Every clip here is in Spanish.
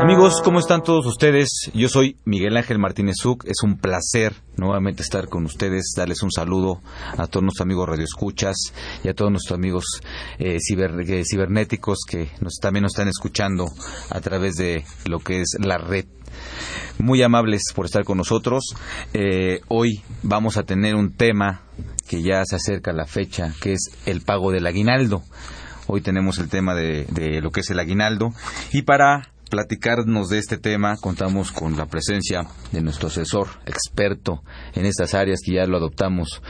Amigos, ¿cómo están todos ustedes? Yo soy Miguel Ángel Martínez Zuc. Es un placer nuevamente estar con ustedes, darles un saludo a todos nuestros amigos radioescuchas y a todos nuestros amigos eh, eh, cibernéticos que nos, también nos están escuchando a través de lo que es la red. Muy amables por estar con nosotros. Eh, hoy vamos a tener un tema que ya se acerca a la fecha, que es el pago del aguinaldo. Hoy tenemos el tema de, de lo que es el aguinaldo. Y para platicarnos de este tema. Contamos con la presencia de nuestro asesor experto en estas áreas que ya lo adoptamos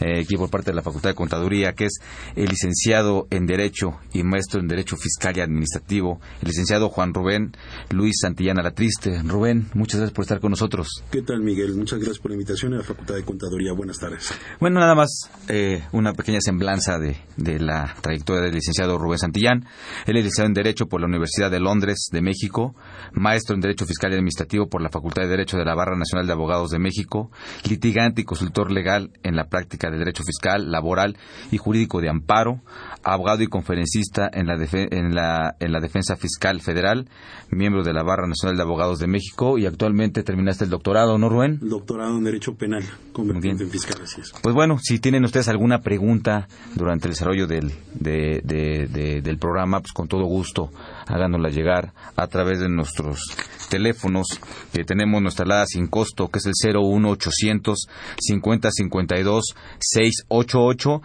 eh, aquí por parte de la Facultad de Contaduría, que es el licenciado en Derecho y maestro en Derecho Fiscal y Administrativo, el licenciado Juan Rubén Luis Santillana Latriste. Rubén, muchas gracias por estar con nosotros. ¿Qué tal, Miguel? Muchas gracias por la invitación a la Facultad de Contaduría. Buenas tardes. Bueno, nada más eh, una pequeña semblanza de, de la trayectoria del licenciado Rubén Santillán. Él es licenciado en Derecho por la Universidad de Londres de México, maestro en Derecho Fiscal y Administrativo por la Facultad de Derecho de la Barra Nacional de Abogados de México, litigante y consultor legal en la práctica de Derecho Fiscal, Laboral y Jurídico de Amparo, abogado y conferencista en la, en la, en la Defensa Fiscal Federal, miembro de la Barra Nacional de Abogados de México y actualmente terminaste el doctorado, ¿no, Rubén? Doctorado en Derecho Penal, convertido en fiscal, así es. Pues bueno, si tienen ustedes alguna pregunta durante el desarrollo del, del programa, pues con todo gusto háganosla llegar a través de nuestros teléfonos que tenemos nuestra alada sin costo, que es el 01800 50 52 688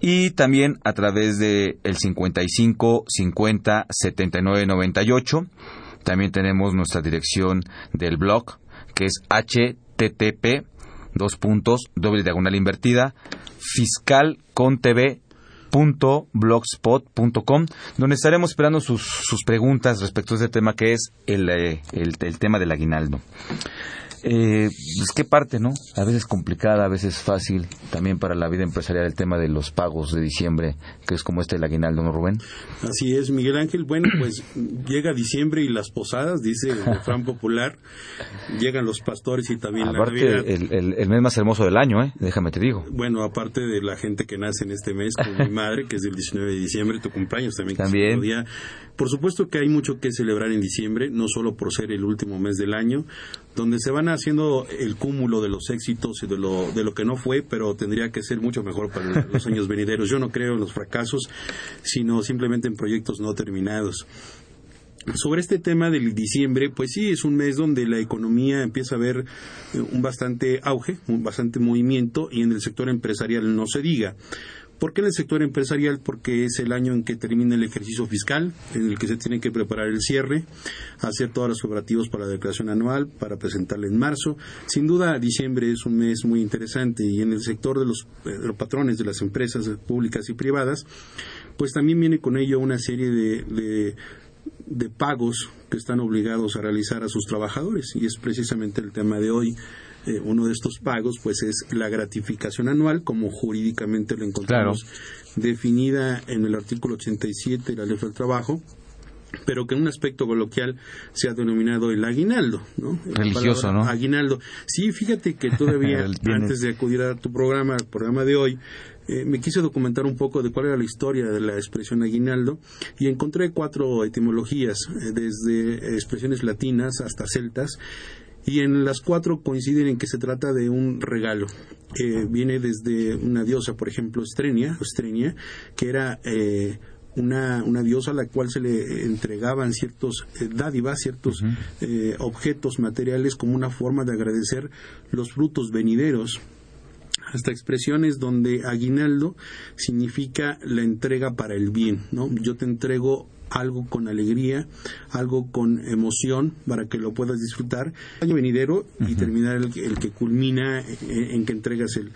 y también a través de el 55 50 79 98. También tenemos nuestra dirección del blog que es http dos puntos doble diagonal invertida fiscal con tv blogspot.com donde estaremos esperando sus, sus, preguntas respecto a este tema que es el, eh, el, el tema del aguinaldo eh, pues qué parte, ¿no? A veces complicada, a veces fácil, también para la vida empresarial el tema de los pagos de diciembre, que es como este el aguinaldo, ¿no, Rubén? Así es, Miguel Ángel. Bueno, pues llega diciembre y las posadas, dice el refrán popular, llegan los pastores y también aparte, la El, el, mes más hermoso del año, ¿eh? Déjame te digo. Bueno, aparte de la gente que nace en este mes, como mi madre, que es del 19 de diciembre, tu cumpleaños también. También. día. Por supuesto que hay mucho que celebrar en diciembre, no solo por ser el último mes del año, donde se van haciendo el cúmulo de los éxitos y de lo, de lo que no fue, pero tendría que ser mucho mejor para los años venideros. Yo no creo en los fracasos, sino simplemente en proyectos no terminados. Sobre este tema del diciembre, pues sí, es un mes donde la economía empieza a ver eh, un bastante auge, un bastante movimiento y en el sector empresarial no se diga. ¿Por qué en el sector empresarial? Porque es el año en que termina el ejercicio fiscal, en el que se tiene que preparar el cierre, hacer todos los operativos para la declaración anual, para presentarla en marzo. Sin duda, diciembre es un mes muy interesante y en el sector de los, eh, patrones de las empresas públicas y privadas, pues también viene con ello una serie de, de pagos que están obligados a realizar a sus trabajadores y es precisamente el tema de hoy eh, uno de estos pagos pues es la gratificación anual, como jurídicamente lo encontramos definida en el artículo 87 de la Ley del Trabajo, pero que en un aspecto coloquial se ha denominado el aguinaldo, ¿no? Religioso, ¿no? Aguinaldo. Sí, fíjate que todavía, antes de acudir a tu programa, el programa de hoy, eh, me quise documentar un poco de cuál era la historia de la expresión aguinaldo y encontré cuatro etimologías, eh, desde expresiones latinas hasta celtas, y en las cuatro coinciden en que se trata de un regalo. Eh, viene desde una diosa, por ejemplo, Estrenia, Estrenia que era eh, una, una, diosa a la cual se le entregaban ciertos eh, dádivas, ciertos objetos materiales como una forma de agradecer los frutos venideros hasta expresiones donde aguinaldo significa la entrega para el bien, ¿no? Yo te entrego algo con alegría, algo con emoción para que lo puedas disfrutar. Año venidero y terminar el, que culmina en, que entregas el,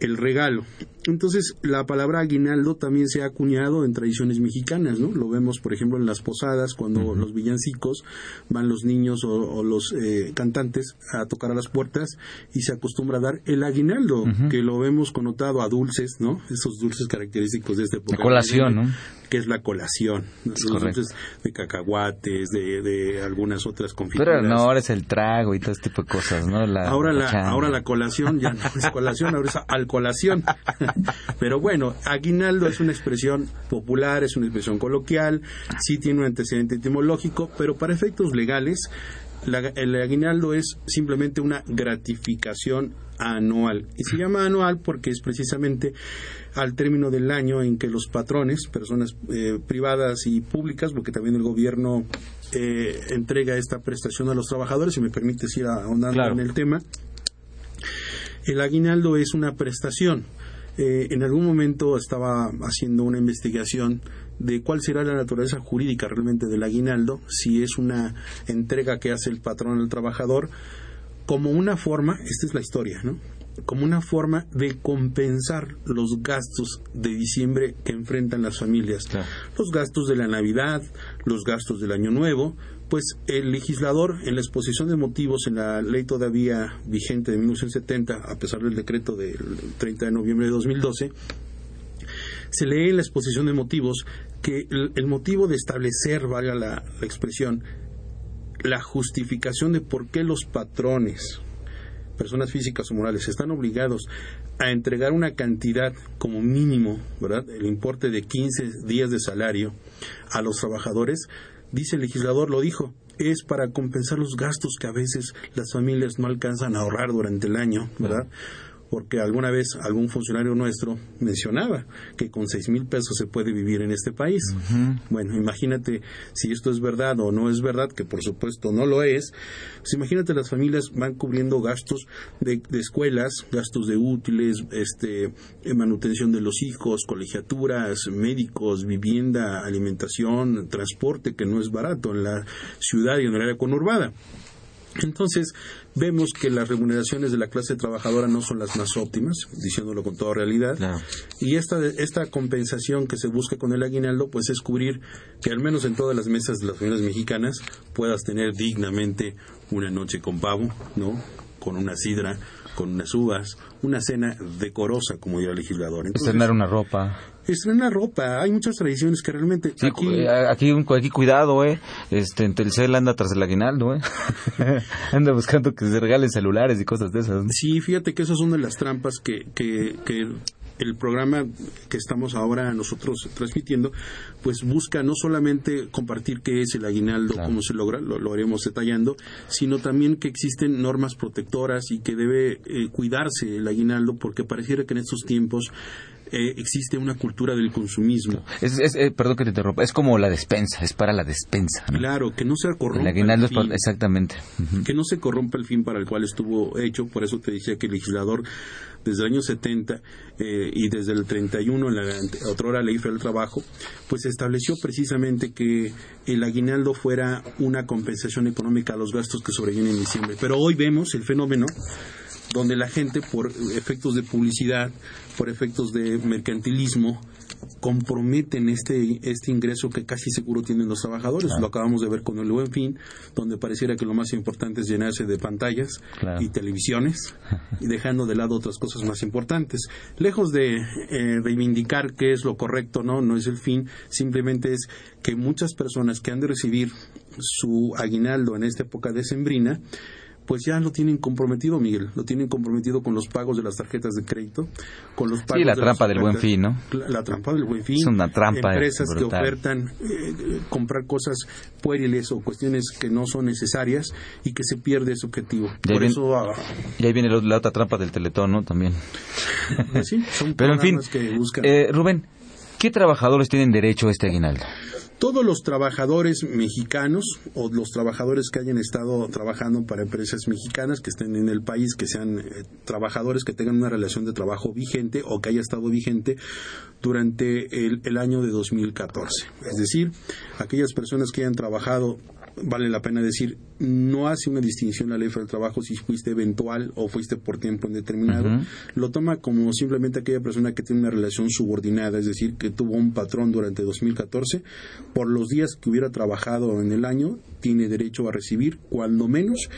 el regalo. Entonces, la palabra aguinaldo también se ha acuñado en tradiciones mexicanas, ¿no? Lo vemos, por ejemplo, en las posadas, cuando los villancicos van los niños o, los eh, cantantes a tocar a las puertas y se acostumbra a dar el aguinaldo, que lo vemos connotado a dulces, ¿no? Esos dulces característicos de este época. De colación, ¿no? Que es la colación. Es dulces de cacahuates, de, de, algunas otras confituras. Pero no, ahora es el trago y todo este tipo de cosas, ¿no? ahora, la, ahora la colación ya no es colación, ahora es alcolación. Pero bueno, aguinaldo es una expresión popular, es una expresión coloquial, sí tiene un antecedente etimológico, pero para efectos legales, el aguinaldo es simplemente una gratificación anual. Y se llama anual porque es precisamente al término del año en que los patrones, personas eh, privadas y públicas, porque también el gobierno eh, entrega esta prestación a los trabajadores, si me permite ir ahondando en el tema, el aguinaldo es una prestación eh, en algún momento estaba haciendo una investigación de cuál será la naturaleza jurídica realmente del aguinaldo, si es una entrega que hace el patrón al trabajador, como una forma, esta es la historia, ¿no? Como una forma de compensar los gastos de diciembre que enfrentan las familias. Los gastos de la Navidad, los gastos del Año Nuevo, pues el legislador en la exposición de motivos en la ley todavía vigente de 1970, a pesar del decreto del 30 de noviembre de 2012, se lee en la exposición de motivos que el, motivo de establecer, valga la, la expresión, la justificación de por qué los patrones, personas físicas o morales, están obligados a entregar una cantidad como mínimo, ¿verdad? El importe de 15 días de salario a los trabajadores, dice el legislador, lo dijo, es para compensar los gastos que a veces las familias no alcanzan a ahorrar durante el año, ¿verdad? Porque alguna vez algún funcionario nuestro mencionaba que con seis mil pesos se puede vivir en este país. Bueno, imagínate si esto es verdad o no es verdad, que por supuesto no lo es. Pues imagínate las familias van cubriendo gastos de, escuelas, gastos de útiles, este, manutención de los hijos, colegiaturas, médicos, vivienda, alimentación, transporte, que no es barato en la ciudad y en el área conurbada. Entonces, vemos que las remuneraciones de la clase trabajadora no son las más óptimas, diciéndolo con toda realidad. Y esta, esta compensación que se busca con el aguinaldo, pues es cubrir que al menos en todas las mesas de las familias mexicanas puedas tener dignamente una noche con pavo, ¿no? Con una sidra, con unas uvas, una cena decorosa, como diría el legislador. Estrenar una ropa. Estrenar ropa. Hay muchas tradiciones que realmente... aquí... Eh, aquí, aquí, cuidado, ¿eh? Este, en Telcel anda tras el aguinaldo, ¿eh? anda buscando que se regalen celulares y cosas de esas. Sí, fíjate que esas son de las trampas que, que, que el programa que estamos ahora nosotros transmitiendo, pues busca no solamente compartir qué es el aguinaldo, cómo se logra, lo, haremos detallando, sino también que existen normas protectoras y que debe eh, cuidarse el aguinaldo, porque pareciera que en estos tiempos eh, existe una cultura del consumismo. Es, eh, perdón que te interrumpa, es como la despensa, es para la despensa. Claro, que no se corrompa. El aguinaldo es para, exactamente. Que no se corrompa el fin para el cual estuvo hecho, por eso te decía que el legislador desde el año 70 eh, y desde el 31 en la otra ley federal del trabajo, pues estableció precisamente que el aguinaldo fuera una compensación económica a los gastos que sobrevienen en diciembre. Pero hoy vemos el fenómeno donde la gente por efectos de publicidad, por efectos de mercantilismo, comprometen este, este ingreso que casi seguro tienen los trabajadores. Lo acabamos de ver con el Buen Fin, donde pareciera que lo más importante es llenarse de pantallas y televisiones, y dejando de lado otras cosas más importantes. Lejos de eh, reivindicar qué es lo correcto, no, no es el fin, simplemente es que muchas personas que han de recibir su aguinaldo en esta época decembrina, pues ya lo tienen comprometido, Miguel. Lo tienen comprometido con los pagos de las tarjetas de crédito, con los pagos Sí, la trampa del buen fin, ¿no? La, trampa del buen fin. Es una trampa. Empresas que ofertan eh, comprar cosas pueriles o cuestiones que no son necesarias y que se pierde ese objetivo. Por eso. Ah, y ahí viene la otra trampa del teletón, ¿no? También. Sí, son Pero en fin, que buscan. Eh, Rubén, ¿qué trabajadores tienen derecho a este aguinaldo? Todos los trabajadores mexicanos o los trabajadores que hayan estado trabajando para empresas mexicanas que estén en el país, que sean eh, trabajadores que tengan una relación de trabajo vigente o que haya estado vigente, durante el, el año de 2014. Es decir, aquellas personas que hayan trabajado vale la pena decir, no hace una distinción la ley del trabajo si fuiste eventual o fuiste por tiempo indeterminado. Lo toma como simplemente aquella persona que tiene una relación subordinada, es decir, que tuvo un patrón durante 2014, por los días que hubiera trabajado en el año, tiene derecho a recibir cuando menos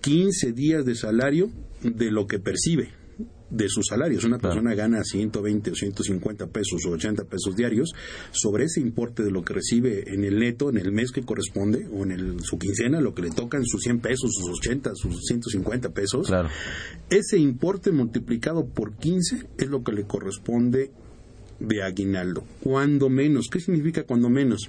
15 días de salario de lo que percibe de sus salarios. Una persona gana 120 o 150 pesos o 80 pesos diarios, sobre ese importe de lo que recibe en el neto, en el mes que corresponde, o en el, su quincena, lo que le toca en sus 100 pesos, sus 80, sus 150 pesos, ese importe multiplicado por 15 es lo que le corresponde de aguinaldo. Cuando menos, ¿qué significa cuando menos?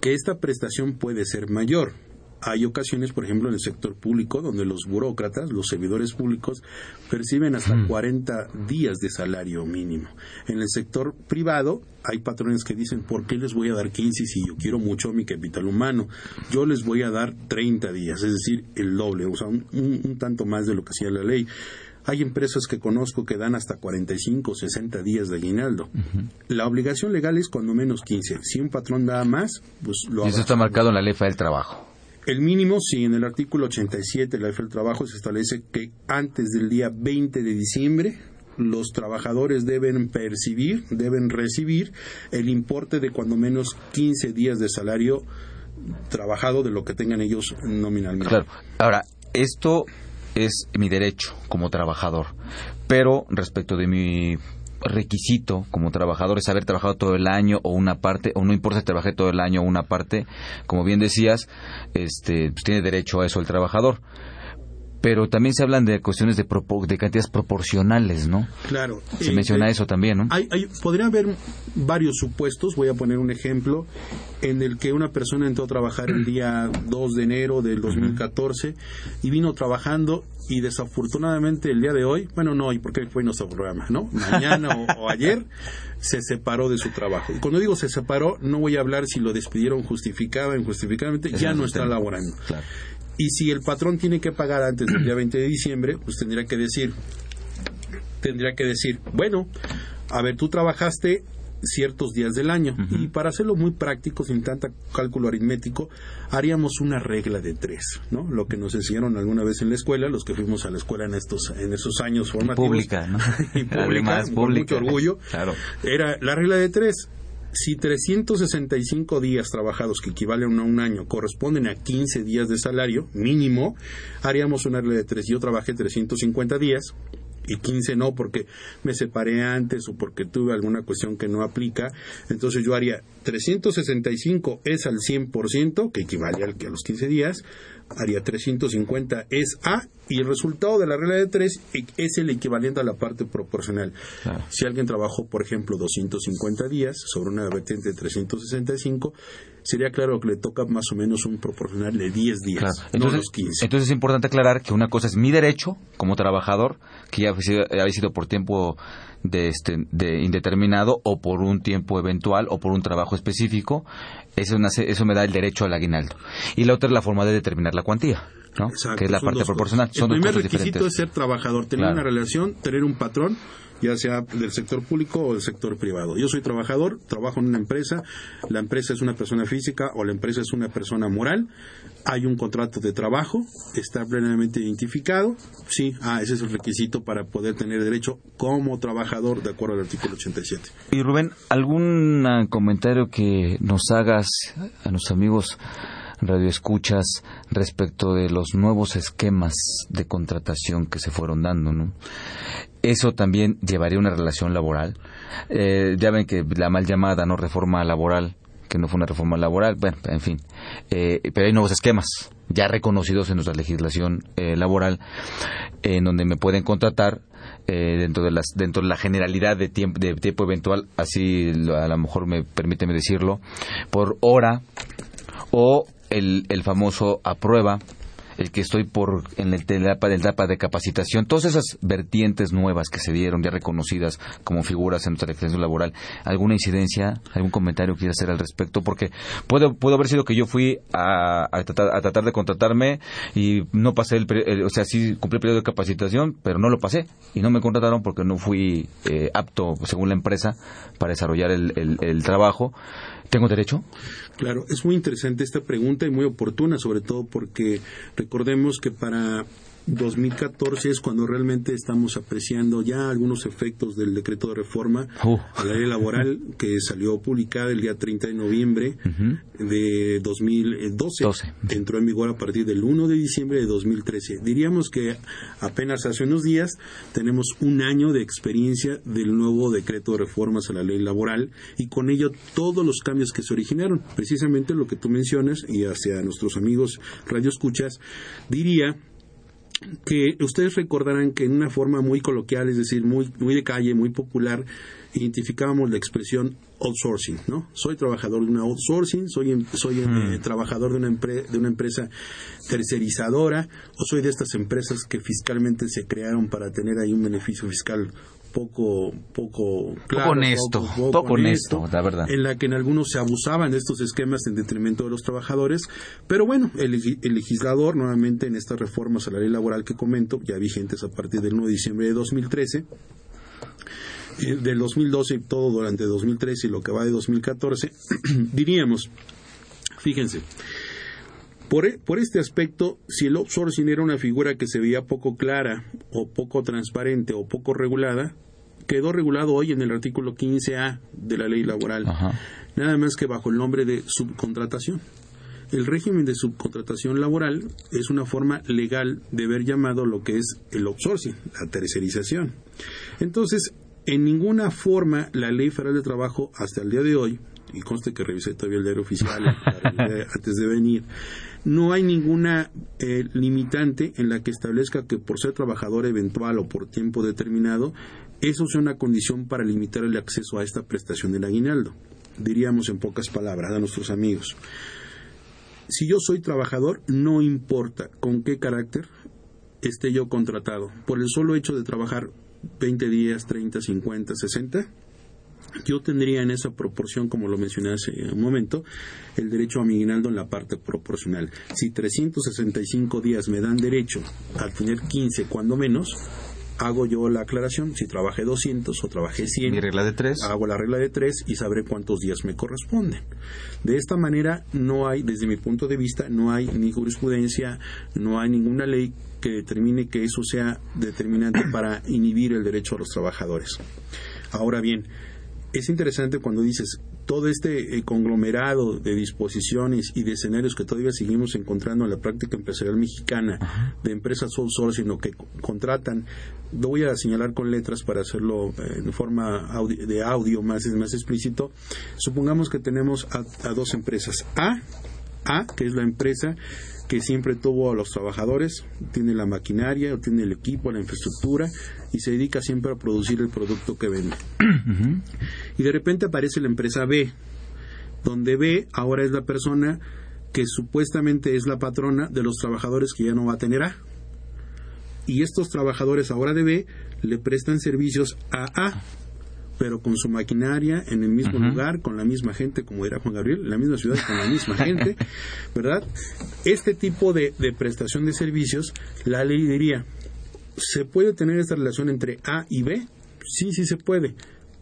Que esta prestación puede ser mayor hay ocasiones, por ejemplo, en el sector público, donde los burócratas, los servidores públicos, perciben hasta 40 días de salario mínimo. En el sector privado, hay patrones que dicen, ¿por qué les voy a dar 15 si yo quiero mucho mi capital humano? Yo les voy a dar 30 días, es decir, el doble, o sea, un, tanto más de lo que hacía la ley. Hay empresas que conozco que dan hasta 45 o 60 días de aguinaldo. La obligación legal es cuando menos 15. Si un patrón da más, pues lo Y eso está marcado en la ley del trabajo. El mínimo, sí, en el artículo 87 de la ley del trabajo se establece que antes del día 20 de diciembre los trabajadores deben percibir, deben recibir el importe de cuando menos 15 días de salario trabajado de lo que tengan ellos nominalmente. Claro. Ahora, esto es mi derecho como trabajador, pero respecto de mi requisito como trabajador es haber trabajado todo el año o una parte, o no importa si trabajé todo el año o una parte, como bien decías, este, pues tiene derecho a eso el trabajador. Pero también se hablan de cuestiones de, de cantidades proporcionales, ¿no? Claro. Se menciona eso también, ¿no? Hay, podría haber varios supuestos, voy a poner un ejemplo, en el que una persona entró a trabajar el día 2 de enero del 2014 y vino trabajando y desafortunadamente el día de hoy, bueno, no hoy porque fue nuestro programa, ¿no? Mañana o, ayer se separó de su trabajo. Y cuando digo se separó, no voy a hablar si lo despidieron justificada o injustificadamente, ya no está laborando. Y si el patrón tiene que pagar antes del día 20 de diciembre, pues tendría que decir, tendría que decir, bueno, a ver, tú trabajaste ciertos días del año. Y para hacerlo muy práctico, sin tanta cálculo aritmético, haríamos una regla de tres, ¿no? Lo que nos enseñaron alguna vez en la escuela, los que fuimos a la escuela en estos en esos años formativos. Pública, ¿no? y pública, con mucho orgullo. Claro. Era la regla de tres. Si 365 días trabajados, que equivalen a un año, corresponden a 15 días de salario mínimo, haríamos una regla de tres. Yo trabajé 350 días, y 15 no porque me separé antes o porque tuve alguna cuestión que no aplica. Entonces yo haría 365 es al 100%, que equivale a los 15 días, haría 350 es A y el resultado de la regla de 3 es el equivalente a la parte proporcional. Si alguien trabajó, por ejemplo, 250 días sobre una vertiente de 365, sería claro que le toca más o menos un proporcional de 10 días, entonces, no los 15. Entonces es importante aclarar que una cosa es mi derecho como trabajador, que ya ha sido por tiempo de, este, de indeterminado o por un tiempo eventual o por un trabajo específico, eso, eso me da el derecho al aguinaldo. Y la otra es la forma de determinar la cuantía. ¿no? que es la parte proporcional. el primer requisito es ser trabajador, tener una relación, tener un patrón ya sea del sector público o del sector privado. Yo soy trabajador, trabajo en una empresa, la empresa es una persona física o la empresa es una persona moral, hay un contrato de trabajo, está plenamente identificado, sí, ah, ese es el requisito para poder tener derecho como trabajador de acuerdo al artículo 87. Y Rubén, ¿algún comentario que nos hagas a nuestros amigos radioescuchas respecto de los nuevos esquemas de contratación que se fueron dando, ¿no? Eso también llevaría una relación laboral. Eh, ya ven que la mal llamada no reforma laboral, que no fue una reforma laboral, bueno, en fin. Eh, pero hay nuevos esquemas ya reconocidos en nuestra legislación eh, laboral, en donde me pueden contratar dentro de las dentro de la generalidad de tiempo de tiempo eventual, así a lo mejor me permíteme decirlo, por hora o el, el famoso aprueba el que estoy por en el etapa, del etapa de capacitación, todas esas vertientes nuevas que se dieron, ya reconocidas como figuras en nuestra legislación laboral, ¿alguna incidencia, algún comentario que quieras hacer al respecto? Porque puede, puede haber sido que yo fui a, tratar, de contratarme y no pasé el, o sea, sí cumplí el periodo de capacitación, pero no lo pasé y no me contrataron porque no fui eh, apto, según la empresa, para desarrollar el, el trabajo. ¿Tengo derecho? Claro, es muy interesante esta pregunta y muy oportuna, sobre todo porque recordemos que para 2014 es cuando realmente estamos apreciando ya algunos efectos del decreto de reforma a la ley laboral que salió publicada el día 30 de noviembre de 2012. Entró en vigor a partir del 1 de diciembre de 2013. Diríamos que apenas hace unos días tenemos un año de experiencia del nuevo decreto de reformas a la ley laboral y con ello todos los cambios que se originaron. Precisamente lo que tú mencionas y hacia nuestros amigos radio escuchas diría que ustedes recordarán que en una forma muy coloquial, es decir, muy, muy de calle, muy popular, identificábamos la expresión outsourcing, ¿no? Soy trabajador de una outsourcing, soy, em, soy eh, mm. trabajador de una, de una empresa tercerizadora o soy de estas empresas que fiscalmente se crearon para tener ahí un beneficio fiscal poco poco claro, poco honesto, poco, honesto, la verdad. En la que en algunos se abusaban de estos esquemas en detrimento de los trabajadores, pero bueno, el, legislador nuevamente en estas reformas a la ley laboral que comento, ya vigentes a partir del 1 de diciembre de 2013, eh, del 2012 y todo durante 2013 y lo que va de 2014, diríamos, fíjense, por, e, por, este aspecto, si el outsourcing era una figura que se veía poco clara o poco transparente o poco regulada, quedó regulado hoy en el artículo 15A de la ley laboral, nada más que bajo el nombre de subcontratación. El régimen de subcontratación laboral es una forma legal de haber llamado lo que es el outsourcing, la tercerización. Entonces, en ninguna forma la Ley Federal de Trabajo hasta el día de hoy, y conste que revisé todavía el diario oficial antes de venir, no hay ninguna eh, limitante en la que establezca que por ser trabajador eventual o por tiempo determinado, eso sea una condición para limitar el acceso a esta prestación del aguinaldo. Diríamos en pocas palabras a nuestros amigos. Si yo soy trabajador, no importa con qué carácter esté yo contratado. Por el solo hecho de trabajar 20 días, 30, 50, 60, yo tendría en esa proporción, como lo mencioné hace un momento, el derecho a mi aguinaldo en la parte proporcional. Si 365 días me dan derecho a tener 15 cuando menos, hago yo la aclaración, si trabajé 200 o trabajé 100, Mi regla de tres. hago la regla de 3 y sabré cuántos días me corresponden. De esta manera no hay, desde mi punto de vista, no hay ni jurisprudencia, no hay ninguna ley que determine que eso sea determinante para inhibir el derecho a los trabajadores. Ahora bien, es interesante cuando dices todo este eh, conglomerado de disposiciones y de escenarios que todavía seguimos encontrando en la práctica empresarial mexicana de empresas outsourcing o que contratan lo voy a señalar con letras para hacerlo eh, en forma de audio más, más explícito. Supongamos que tenemos a, a dos empresas. A A que es la empresa que siempre tuvo a los trabajadores, tiene la maquinaria, tiene el equipo, la infraestructura y se dedica siempre a producir el producto que vende. Y de repente aparece la empresa B, donde B ahora es la persona que supuestamente es la patrona de los trabajadores que ya no va a tener A. Y estos trabajadores ahora de B le prestan servicios a A pero con su maquinaria en el mismo lugar, con la misma gente, como era Juan Gabriel, en la misma ciudad, con la misma gente, ¿verdad? Este tipo de, de prestación de servicios, la ley diría, ¿se puede tener esta relación entre A y B? Sí, sí se puede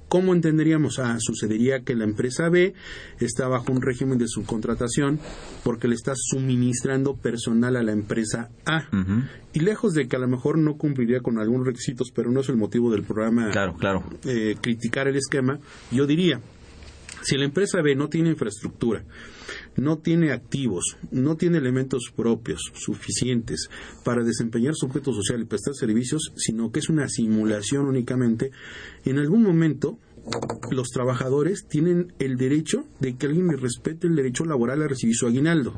¿Cómo entenderíamos? Ah, sucedería que la empresa B está bajo un régimen de subcontratación porque le está suministrando personal a la empresa A. Y lejos de que a lo mejor no cumpliría con algunos requisitos, pero no es el motivo del programa claro, claro. Eh, criticar el esquema, yo diría, si la empresa B no tiene infraestructura, no tiene activos, no tiene elementos propios suficientes para desempeñar su objeto social y prestar servicios, sino que es una simulación únicamente, en algún momento los trabajadores tienen el derecho de que alguien les respete el derecho laboral a recibir su aguinaldo.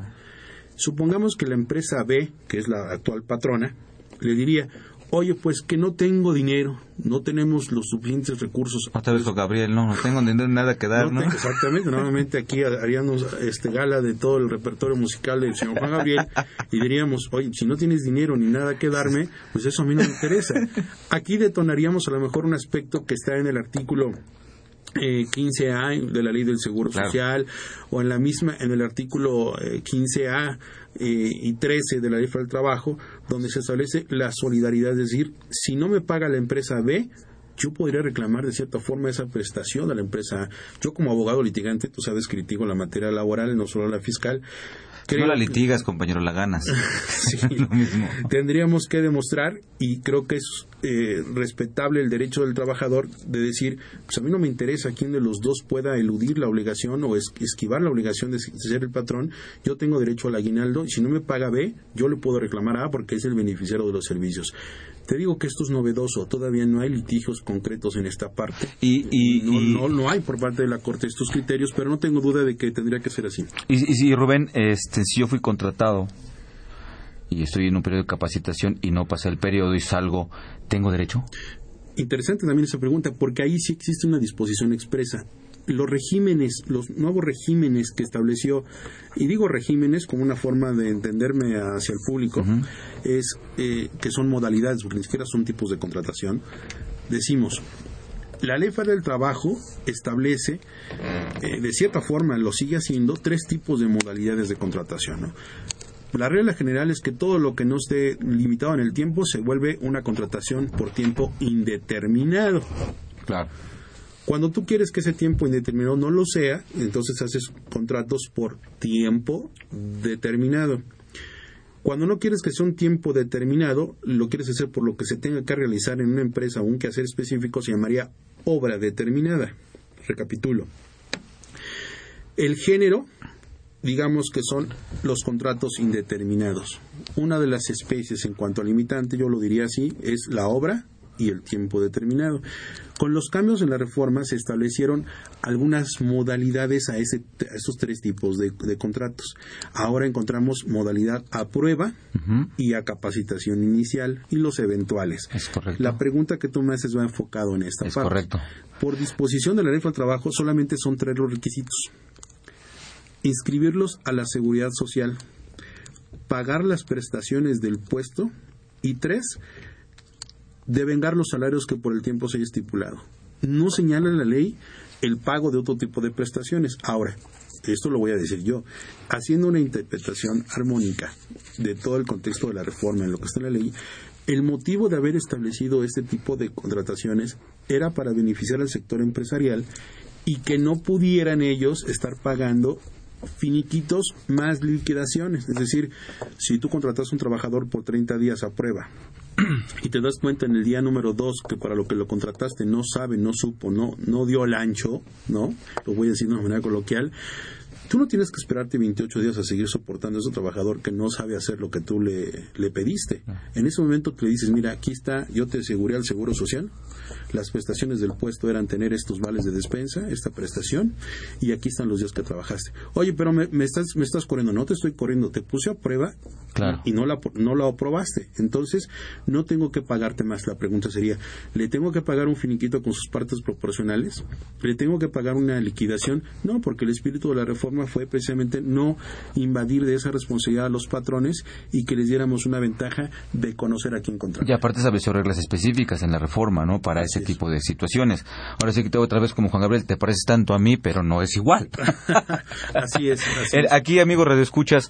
Supongamos que la empresa B, que es la actual patrona, le diría, oye, pues que no tengo dinero, no tenemos los suficientes recursos. Otra vez Gabriel, no, no tengo dinero, nada que dar, ¿no? exactamente, nuevamente aquí haríamos este gala de todo el repertorio musical del señor Juan Gabriel y diríamos, oye, si no tienes dinero ni nada que darme, pues eso a mí no me interesa. Aquí detonaríamos a lo mejor un aspecto que está en el artículo eh, 15A de la ley del seguro social o en la misma en el artículo 15A eh, y 13 de la ley del trabajo donde se establece la solidaridad es decir si no me paga la empresa B yo podría reclamar de cierta forma esa prestación a la empresa A. Yo como abogado litigante, tú sabes que litigo la materia laboral, no solo la fiscal, no la litigas, compañero, la ganas. sí, lo mismo. Tendríamos que demostrar, y creo que es eh, respetable el derecho del trabajador de decir, pues a mí no me interesa quién de los dos pueda eludir la obligación o esquivar la obligación de ser el patrón, yo tengo derecho al aguinaldo, y si no me paga B, yo le puedo reclamar A porque es el beneficiario de los servicios. Te digo que esto es novedoso, todavía no hay litigios concretos en esta parte. Y, no, no, hay por parte de la Corte estos criterios, pero no tengo duda de que tendría que ser así. Y, si Rubén, este, si yo fui contratado y estoy en un periodo de capacitación y no pasé el periodo y salgo, ¿tengo derecho? Interesante también esa pregunta, porque ahí sí existe una disposición expresa los regímenes, los nuevos regímenes que estableció, y digo regímenes como una forma de entenderme hacia el público, es eh, que son modalidades, porque ni siquiera son tipos de contratación. Decimos, la ley federal del trabajo establece, eh, de cierta forma lo sigue haciendo, tres tipos de modalidades de contratación. La regla general es que todo lo que no esté limitado en el tiempo se vuelve una contratación por tiempo indeterminado. Claro. Cuando tú quieres que ese tiempo indeterminado no lo sea, entonces haces contratos por tiempo determinado. Cuando no quieres que sea un tiempo determinado, lo quieres hacer por lo que se tenga que realizar en una empresa o un quehacer específico, se llamaría obra determinada. Recapitulo. El género, digamos que son los contratos indeterminados. Una de las especies en cuanto a limitante, yo lo diría así, es la obra y el tiempo determinado. Con los cambios en la reforma se establecieron algunas modalidades a, ese, esos tres tipos de, contratos. Ahora encontramos modalidad a prueba y a capacitación inicial y los eventuales. Es correcto. La pregunta que tú me haces va enfocado en esta es parte. correcto. Por disposición de la ley del trabajo solamente son tres los requisitos. Inscribirlos a la seguridad social, pagar las prestaciones del puesto y tres, devengar los salarios que por el tiempo se haya estipulado. No señala la ley el pago de otro tipo de prestaciones. Ahora, esto lo voy a decir yo, haciendo una interpretación armónica de todo el contexto de la reforma en lo que está en la ley, el motivo de haber establecido este tipo de contrataciones era para beneficiar al sector empresarial y que no pudieran ellos estar pagando finiquitos más liquidaciones. Es decir, si tú contratas a un trabajador por 30 días a prueba y te das cuenta en el día número 2 que para lo que lo contrataste no sabe, no supo, no, no dio el ancho, ¿no? Lo voy a decir de una manera coloquial. Tú no tienes que esperarte 28 días a seguir soportando a ese trabajador que no sabe hacer lo que tú le, le pediste. En ese momento te le dices, mira, aquí está, yo te aseguré al Seguro Social, las prestaciones del puesto eran tener estos vales de despensa, esta prestación, y aquí están los días que trabajaste. Oye, pero me, estás, me estás corriendo, no te estoy corriendo, te puse a prueba y no la, no la aprobaste. Entonces, no tengo que pagarte más. La pregunta sería, ¿le tengo que pagar un finiquito con sus partes proporcionales? ¿Le tengo que pagar una liquidación? No, porque el espíritu de la reforma fue precisamente no invadir de esa responsabilidad a los patrones y que les diéramos una ventaja de conocer a quién contratar. Y aparte estableció reglas específicas en la reforma, ¿no? Para ese tipo de situaciones. Ahora sí que te otra vez como Juan Gabriel, te pareces tanto a mí, pero no es igual. así es. Aquí, amigos Radio Escuchas,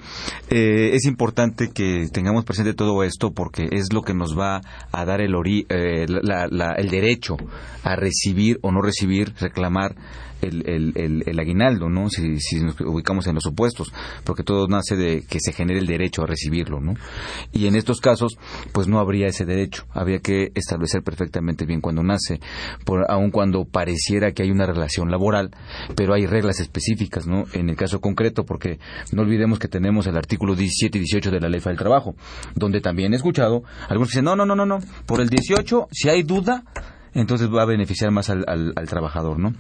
eh, es importante que tengamos presente todo esto porque es lo que nos va a dar el, eh, el derecho a recibir o no recibir, reclamar el, el, el, aguinaldo, ¿no? Si, nos ubicamos en los supuestos, porque todo nace de que se genere el derecho a recibirlo, ¿no? Y en estos casos, pues no habría ese derecho. Habría que establecer perfectamente bien cuando nace, por, aun cuando pareciera que hay una relación laboral, pero hay reglas específicas, ¿no? En el caso concreto, porque no olvidemos que tenemos el artículo 17 y 18 de la Ley del Trabajo, donde también he escuchado algunos dicen, no, no, no, no, no, por el 18, si hay duda, entonces va a beneficiar más al, al trabajador, ¿no?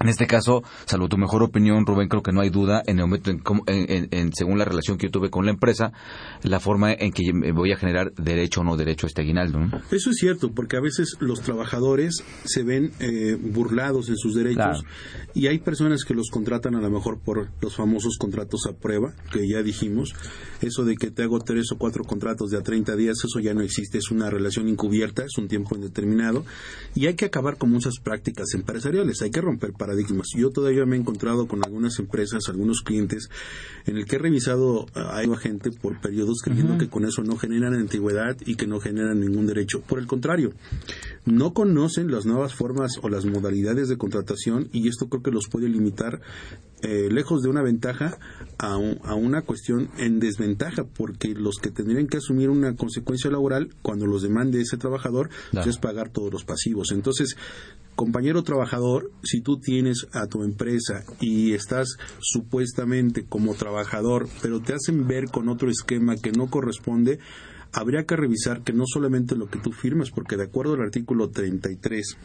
En este caso, salvo tu mejor opinión, Rubén, creo que no hay duda en el momento, en, según la relación que yo tuve con la empresa, la forma en que voy a generar derecho o no derecho a este aguinaldo. Eso es cierto, porque a veces los trabajadores se ven eh, burlados en sus derechos y hay personas que los contratan a lo mejor por los famosos contratos a prueba, que ya dijimos, eso de que te hago tres o cuatro contratos de a 30 días, eso ya no existe, es una relación encubierta, es un tiempo indeterminado. Y hay que acabar con muchas prácticas empresariales, hay que romper para yo todavía me he encontrado con algunas empresas, algunos clientes, en el que he revisado a gente por periodos creyendo que con eso no generan antigüedad y que no generan ningún derecho. Por el contrario, no conocen las nuevas formas o las modalidades de contratación y esto creo que los puede limitar eh, lejos de una ventaja a, una cuestión en desventaja porque los que tendrían que asumir una consecuencia laboral cuando los demande ese trabajador pues, es pagar todos los pasivos. Entonces, compañero trabajador, si tú tienes a tu empresa y estás supuestamente como trabajador, pero te hacen ver con otro esquema que no corresponde, habría que revisar que no solamente lo que tú firmas, porque de acuerdo al artículo 33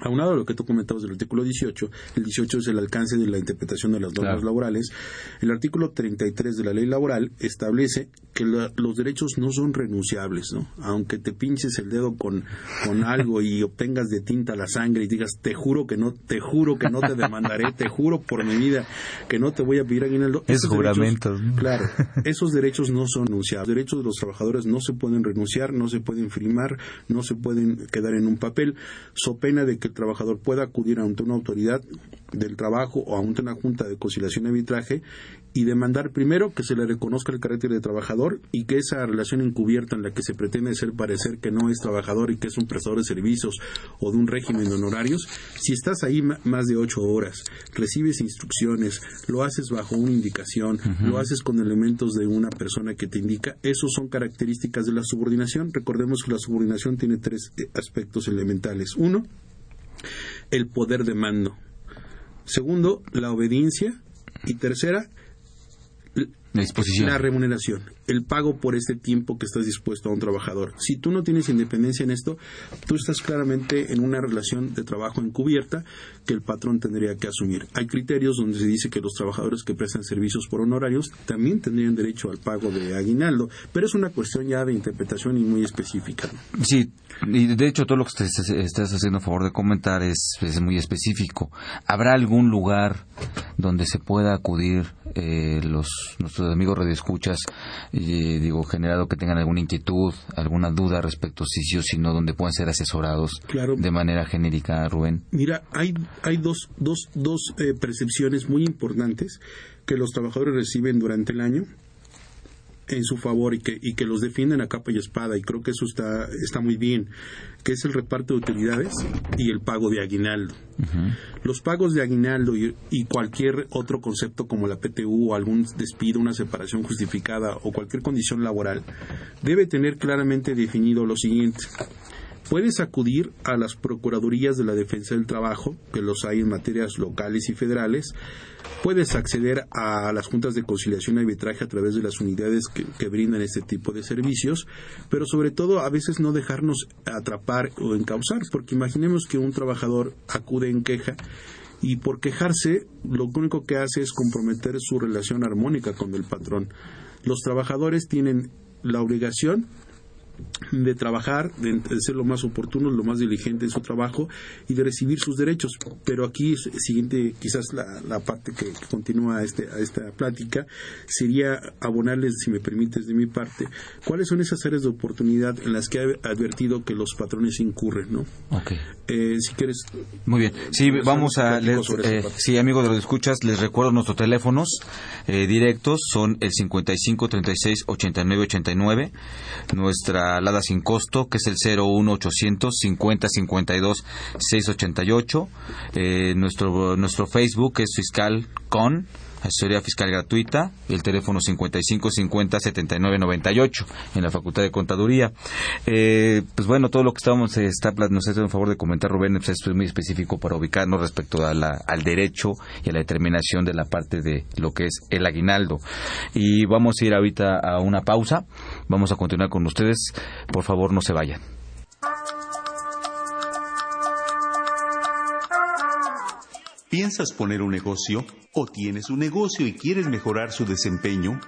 Aunado a lo que tú comentabas del artículo 18, el 18 es el alcance de la interpretación de las normas laborales. El artículo 33 de la ley laboral establece que los derechos no son renunciables, ¿no? Aunque te pinches el dedo con, con algo y obtengas de tinta la sangre y digas, te juro que no, te juro que no te demandaré, te juro por mi vida que no te voy a pedir aguinaldo. Es juramento. Claro, esos derechos no son renunciables. Los derechos de los trabajadores no se pueden renunciar, no se pueden firmar, no se pueden quedar en un papel, so pena de que el trabajador pueda acudir ante una autoridad del trabajo o ante una junta de conciliación y arbitraje y demandar primero que se le reconozca el carácter de trabajador y que esa relación encubierta en la que se pretende hacer parecer que no es trabajador y que es un prestador de servicios o de un régimen de honorarios, si estás ahí más de ocho horas, recibes instrucciones, lo haces bajo una indicación, lo haces con elementos de una persona que te indica, esos son características de la subordinación. Recordemos que la subordinación tiene tres eh, aspectos elementales. Uno, el poder de mando. Segundo, la obediencia. Y tercera, la remuneración el pago por este tiempo que estás dispuesto a un trabajador. Si tú no tienes independencia en esto, tú estás claramente en una relación de trabajo encubierta que el patrón tendría que asumir. Hay criterios donde se dice que los trabajadores que prestan servicios por honorarios también tendrían derecho al pago de aguinaldo, pero es una cuestión ya de interpretación y muy específica. Sí, y de hecho todo lo que estás haciendo a favor de comentar es, muy específico. ¿Habrá algún lugar donde se pueda acudir eh, los nuestros amigos radioescuchas y digo, generado que tengan alguna inquietud, alguna duda respecto a si sí o si no, donde puedan ser asesorados de manera genérica, Rubén? Mira, hay, hay dos, dos, dos eh, percepciones muy importantes que los trabajadores reciben durante el año en su favor y que, y que los defienden a capa y espada y creo que eso está, está muy bien, que es el reparto de utilidades y el pago de aguinaldo. Los pagos de aguinaldo y, cualquier otro concepto como la PTU o algún despido, una separación justificada o cualquier condición laboral debe tener claramente definido lo siguiente. Puedes acudir a las Procuradurías de la Defensa del Trabajo, que los hay en materias locales y federales. Puedes acceder a las juntas de conciliación y arbitraje a través de las unidades que, brindan este tipo de servicios, pero sobre todo a veces no dejarnos atrapar o encauzar, porque imaginemos que un trabajador acude en queja y por quejarse lo único que hace es comprometer su relación armónica con el patrón. Los trabajadores tienen la obligación de trabajar, de, ser lo más oportuno, lo más diligente en su trabajo y de recibir sus derechos. Pero aquí, siguiente, quizás la, parte que, continúa a, este, a esta plática, sería abonarles, si me permites de mi parte, cuáles son esas áreas de oportunidad en las que he advertido que los patrones incurren, ¿no? Eh, si quieres... Muy bien. Sí, vamos a... Eh, sí, amigos de los escuchas, les recuerdo nuestros teléfonos eh, directos, son el 55 36 89 89, nuestra alada sin costo, que es el 01800 50 52 688. Eh, nuestro, nuestro Facebook es Fiscal Con asesoría fiscal gratuita, el teléfono 55 50 79 98 en la Facultad de Contaduría. Eh, pues bueno, todo lo que estábamos eh, está, nos hace en favor de comentar Rubén, pues esto es muy específico para ubicarnos respecto a la, al derecho y a la determinación de la parte de lo que es el aguinaldo. Y vamos a ir ahorita a una pausa, vamos a continuar con ustedes, por favor no se vayan. ¿Piensas poner un negocio? ¿O tienes un negocio y quieres mejorar su desempeño?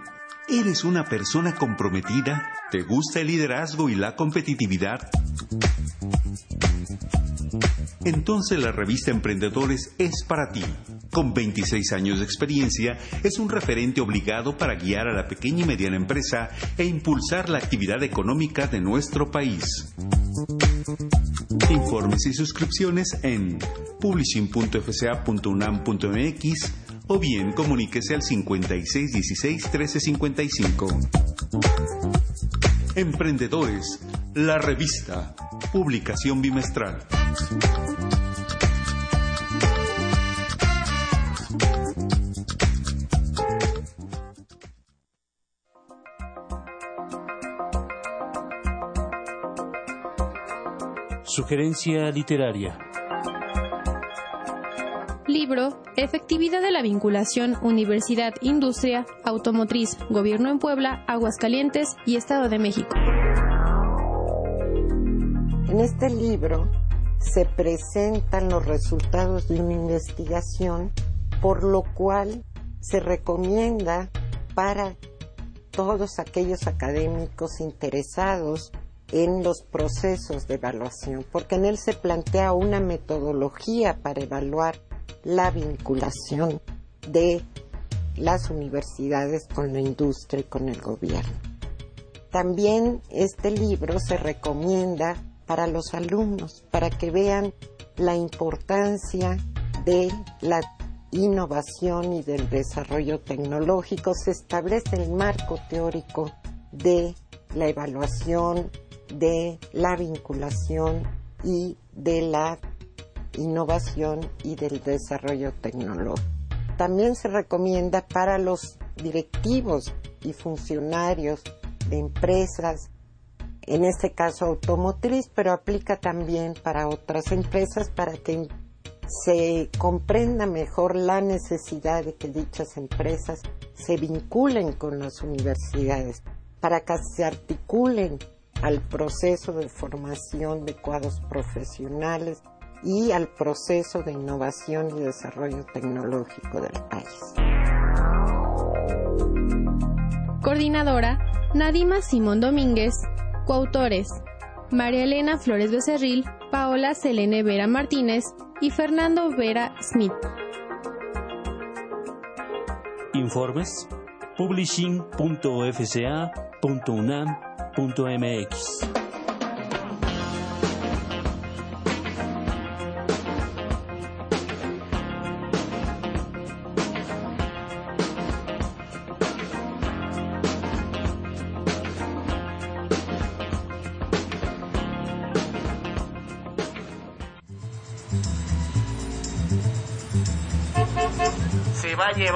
¿Eres una persona comprometida? ¿Te gusta el liderazgo y la competitividad? Entonces la revista Emprendedores es para ti. Con 26 años de experiencia, es un referente obligado para guiar a la pequeña y mediana empresa e impulsar la actividad económica de nuestro país. Informes y suscripciones en publishing.fca.unam.mx o bien comuníquese al 5616-1355. Emprendedores, la revista, publicación bimestral. Sugerencia literaria. Libro Efectividad de la vinculación Universidad-Industria, Automotriz, Gobierno en Puebla, Aguascalientes y Estado de México. En este libro se presentan los resultados de una investigación, por lo cual se recomienda para todos aquellos académicos interesados en los procesos de evaluación, porque en él se plantea una metodología para evaluar la vinculación de las universidades con la industria y con el gobierno. También este libro se recomienda para los alumnos, para que vean la importancia de la innovación y del desarrollo tecnológico. Se establece el marco teórico de la evaluación de la vinculación y de la innovación y del desarrollo tecnológico. También se recomienda para los directivos y funcionarios de empresas, en este caso automotriz, pero aplica también para otras empresas para que se comprenda mejor la necesidad de que dichas empresas se vinculen con las universidades, para que se articulen al proceso de formación de cuadros profesionales y al proceso de innovación y desarrollo tecnológico del país. Coordinadora Nadima Simón Domínguez, coautores María Elena Flores Becerril, Paola Selene Vera Martínez y Fernando Vera Smith. Informes publishing.fca.unam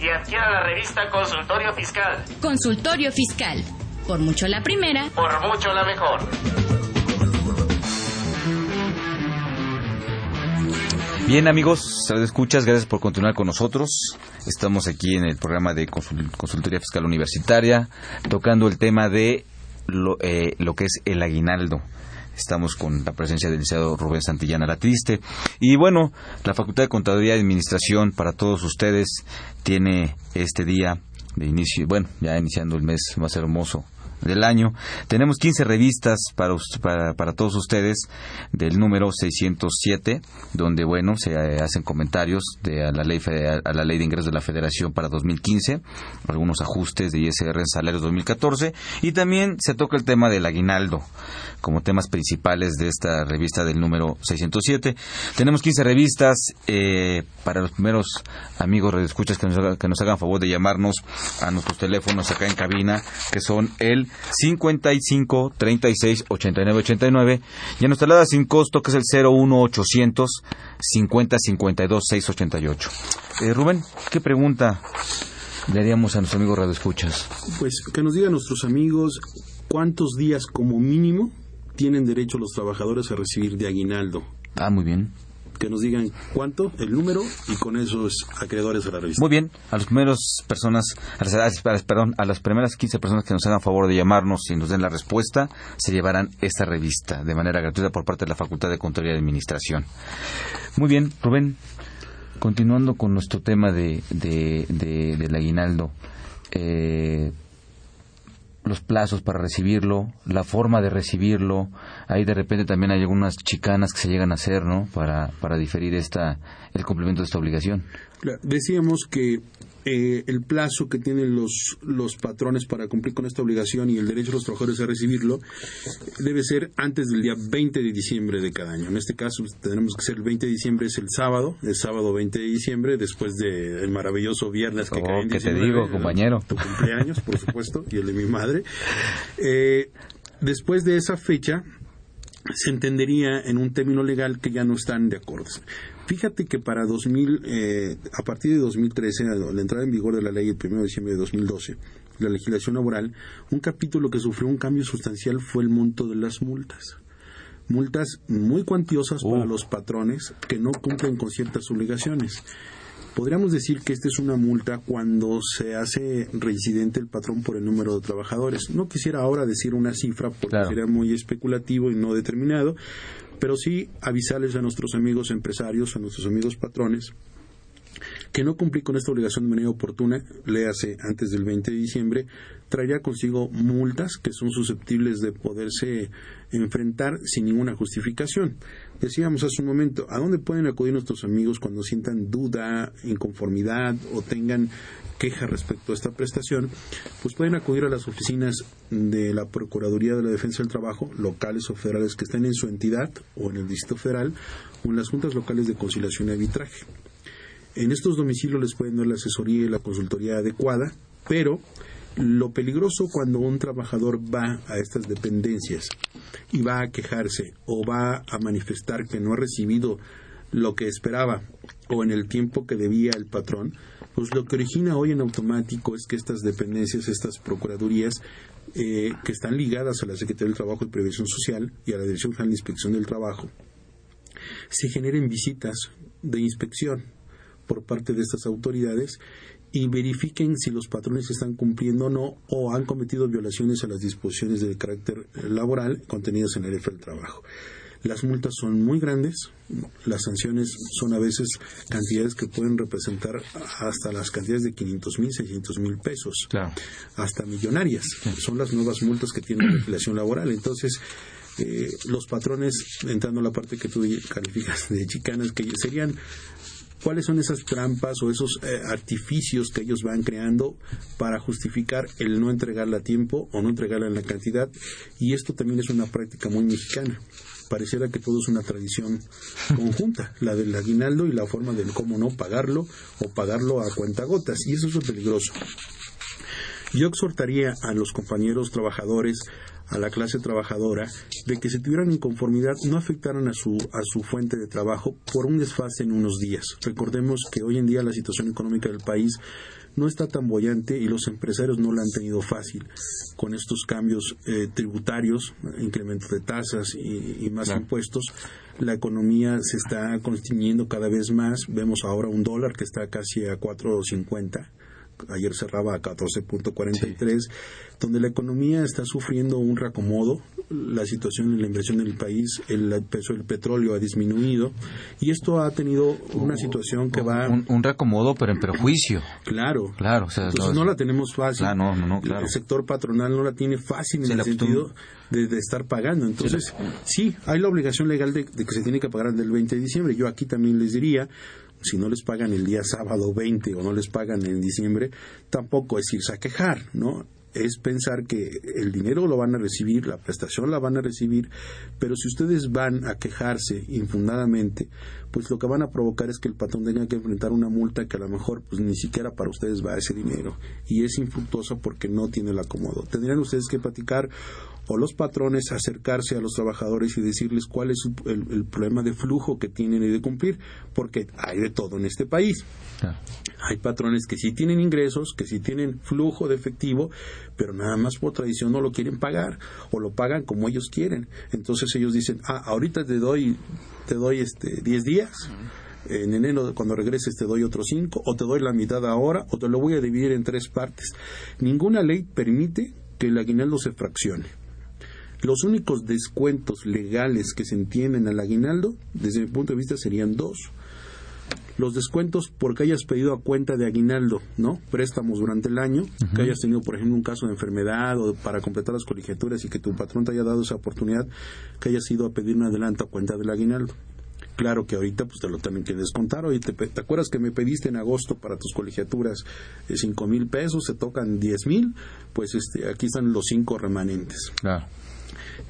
y adquiera la revista Consultorio Fiscal. Consultorio Fiscal. Por mucho la primera. Por mucho la mejor. Bien amigos, escuchas, gracias por continuar con nosotros. Estamos aquí en el programa de Consultoría Fiscal Universitaria, tocando el tema de lo, eh, lo que es el aguinaldo. Estamos con la presencia del licenciado Rubén Santillana La Triste. Y bueno, la Facultad de Contaduría y Administración para todos ustedes tiene este día de inicio, bueno, ya iniciando el mes más hermoso del año. Tenemos 15 revistas para, para, para, todos ustedes del número 607, donde, bueno, se hacen comentarios de a la, ley, a la ley de ingresos de la Federación para 2015, algunos ajustes de ISR en salarios 2014, y también se toca el tema del aguinaldo como temas principales de esta revista del número 607. Tenemos 15 revistas eh, para los primeros amigos redescuchas que nos, que nos hagan favor de llamarnos a nuestros teléfonos acá en cabina, que son el 55 36 89 89 y a nuestra alada sin costo que es el 01 800 50 52 688. Eh, Rubén, ¿qué pregunta le haríamos a nuestros amigos radioescuchas? Pues que nos digan nuestros amigos cuántos días como mínimo tienen derecho los trabajadores a recibir de aguinaldo. Ah, muy bien que nos digan cuánto, el número y con esos acreedores de la revista. Muy bien, a las primeras personas, a las, perdón, a las primeras 15 personas que nos hagan favor de llamarnos y nos den la respuesta, se llevarán esta revista de manera gratuita por parte de la Facultad de Contaduría y Administración. Muy bien, Rubén, continuando con nuestro tema de, de, de del aguinaldo. Eh, los plazos para recibirlo, la forma de recibirlo. Ahí de repente también hay algunas chicanas que se llegan a hacer, ¿no? Para, para diferir esta, el cumplimiento de esta obligación. Decíamos que eh, el plazo que tienen los, los patrones para cumplir con esta obligación y el derecho de los trabajadores a recibirlo debe ser antes del día 20 de diciembre de cada año. En este caso tenemos que ser el 20 de diciembre, es el sábado, el sábado 20 de diciembre, después del maravilloso viernes que cae en te digo, compañero? Tu cumpleaños, por supuesto, y el de mi madre. Eh, después de esa fecha, se entendería en un término legal que ya no están de acuerdo. Fíjate que para 2000, eh, a partir de 2013, la entrada en vigor de la ley el 1 de diciembre de 2012, la legislación laboral, un capítulo que sufrió un cambio sustancial fue el monto de las multas. Multas muy cuantiosas para los patrones que no cumplen con ciertas obligaciones. Podríamos decir que esta es una multa cuando se hace reincidente el patrón por el número de trabajadores. No quisiera ahora decir una cifra porque sería muy especulativo y no determinado, pero sí avisarles a nuestros amigos empresarios, a nuestros amigos patrones, que no cumplir con esta obligación de manera oportuna, léase antes del 20 de diciembre, traería consigo multas que son susceptibles de poderse enfrentar sin ninguna justificación. Decíamos hace un momento, ¿a dónde pueden acudir nuestros amigos cuando sientan duda, inconformidad o tengan queja respecto a esta prestación, pues pueden acudir a las oficinas de la Procuraduría de la Defensa del Trabajo, locales o federales que estén en su entidad o en el Distrito Federal, o en las juntas locales de conciliación y arbitraje. En estos domicilios les pueden dar la asesoría y la consultoría adecuada, pero lo peligroso cuando un trabajador va a estas dependencias y va a quejarse o va a manifestar que no ha recibido lo que esperaba o en el tiempo que debía el patrón, pues lo que origina hoy en automático es que estas dependencias, estas procuradurías, eh, que están ligadas a la Secretaría del Trabajo y Prevención Social y a la Dirección General de Inspección del Trabajo, se generen visitas de inspección por parte de estas autoridades y verifiquen si los patrones están cumpliendo o no o han cometido violaciones a las disposiciones de carácter laboral contenidas en la ley del trabajo. Las multas son muy grandes, las sanciones son a veces cantidades que pueden representar hasta las cantidades de 500 mil, 600 mil pesos, hasta millonarias. Son las nuevas multas que tiene la legislación laboral. Entonces, eh, los patrones, entrando a la parte que tú calificas de chicanas, que serían cuáles son esas trampas o esos eh, artificios que ellos van creando para justificar el no entregarla a tiempo o no entregarla en la cantidad. Y esto también es una práctica muy mexicana pareciera que todo es una tradición conjunta, la del aguinaldo y la forma de cómo no pagarlo o pagarlo a cuentagotas, y eso es peligroso. Yo exhortaría a los compañeros trabajadores, a la clase trabajadora, de que si tuvieran inconformidad no afectaran a su, a su fuente de trabajo por un desfase en unos días. Recordemos que hoy en día la situación económica del país no está tan bollante y los empresarios no lo han tenido fácil con estos cambios eh, tributarios, incremento de tasas y, más impuestos. La economía se está constriñendo cada vez más. Vemos ahora un dólar que está casi a 4.50 ayer cerraba a 14.43, donde la economía está sufriendo un reacomodo, la situación en la inversión en el país, el peso del petróleo ha disminuido y esto ha tenido una situación que va... Un, un reacomodo, pero en perjuicio. Claro. Claro. O sea, Entonces no, la tenemos fácil. Claro, no, no, no, claro. El sector patronal no la tiene fácil en Se el sentido de, de estar pagando. Entonces, sí, hay la obligación legal de, de que se tiene que pagar del 20 de diciembre. Yo aquí también les diría, si no les pagan el día sábado 20 o no les pagan en diciembre, tampoco es irse a quejar, ¿no? Es pensar que el dinero lo van a recibir, la prestación la van a recibir, pero si ustedes van a quejarse infundadamente, pues lo que van a provocar es que el patrón tenga que enfrentar una multa que a lo mejor pues ni siquiera para ustedes va ese dinero y es infructuosa porque no tiene el acomodo. Tendrían ustedes que platicar o los patrones acercarse a los trabajadores y decirles cuál es el, el problema de flujo que tienen y de cumplir, porque hay de todo en este país. Hay patrones que sí tienen ingresos, que sí tienen flujo de efectivo, pero nada más por tradición no lo quieren pagar o lo pagan como ellos quieren. Entonces ellos dicen, ah, ahorita te doy, te doy este 10 días. En enero, cuando regreses, te doy otros 5, o te doy la mitad ahora, o te lo voy a dividir en tres partes. Ninguna ley permite que el aguinaldo se fraccione. Los únicos descuentos legales que se entienden al aguinaldo, desde mi punto de vista, serían dos los descuentos porque hayas pedido a cuenta de aguinaldo, ¿no? Préstamos durante el año, que hayas tenido, por ejemplo, un caso de enfermedad o para completar las colegiaturas y que tu patrón te haya dado esa oportunidad, que hayas ido a pedir un adelanto a cuenta del aguinaldo. Claro que ahorita pues te lo tienen que descontar. Oye, ¿te, te acuerdas que me pediste en agosto para tus colegiaturas eh, cinco mil pesos? Se tocan diez mil. Pues este, aquí están los cinco remanentes. Claro.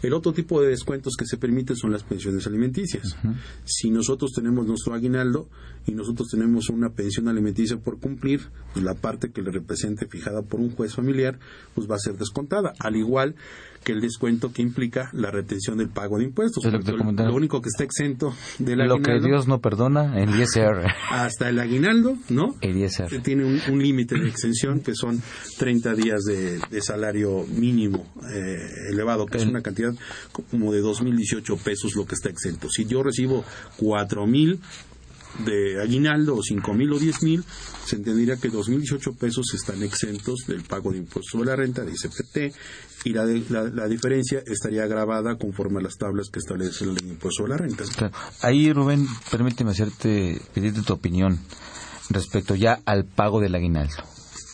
El otro tipo de descuentos que se permite son las pensiones alimenticias. Si nosotros tenemos nuestro aguinaldo y nosotros tenemos una pensión alimenticia por cumplir, pues la parte que le represente fijada por un juez familiar, pues va a ser descontada, al igual que el descuento que implica la retención del pago de impuestos. Es lo que Lo- lo único que está exento del Lo que aguinaldo Dios no perdona, el ISR. hasta el aguinaldo, ¿no? El ISR. tiene un, un límite de exención que son 30 días de, de salario mínimo eh, elevado, que es una cantidad como de 2.018 pesos lo que está exento. Si yo recibo 4.000 de aguinaldo o 5.000 o 10.000, se entendería que 2.018 pesos están exentos del pago de impuestos sobre la renta, de ICPT, y la, la, diferencia estaría agravada conforme a las tablas que establece de impuesto sobre la renta. Claro. Ahí, Rubén, permíteme hacerte, pedirte tu opinión respecto ya al pago del aguinaldo.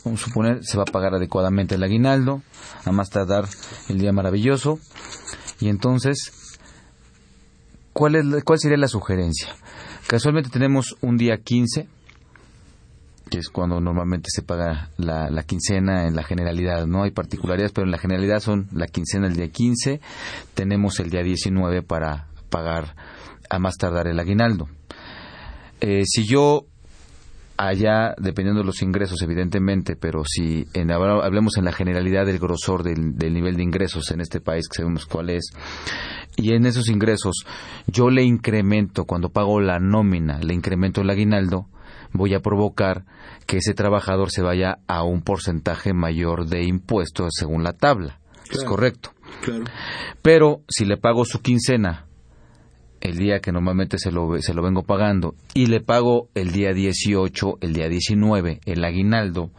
Vamos a suponer se va a pagar adecuadamente el aguinaldo, a más tardar el día maravilloso, y entonces, ¿cuál, es, ¿cuál sería la sugerencia? Casualmente tenemos un día 15, que es cuando normalmente se paga la, quincena en la generalidad, no hay particularidades, pero en la generalidad son la quincena el día 15, tenemos el día 19 para pagar a más tardar el aguinaldo. Eh, si yo allá, dependiendo de los ingresos, evidentemente, pero si en, hablemos en la generalidad del grosor del, del nivel de ingresos en este país, que sabemos cuál es, y en esos ingresos yo le incremento, cuando pago la nómina, le incremento el aguinaldo, voy a provocar que ese trabajador se vaya a un porcentaje mayor de impuestos según la tabla. Es correcto. Claro. Pero si le pago su quincena el día que normalmente se lo, se lo vengo pagando y le pago el día 18, el día 19, el aguinaldo,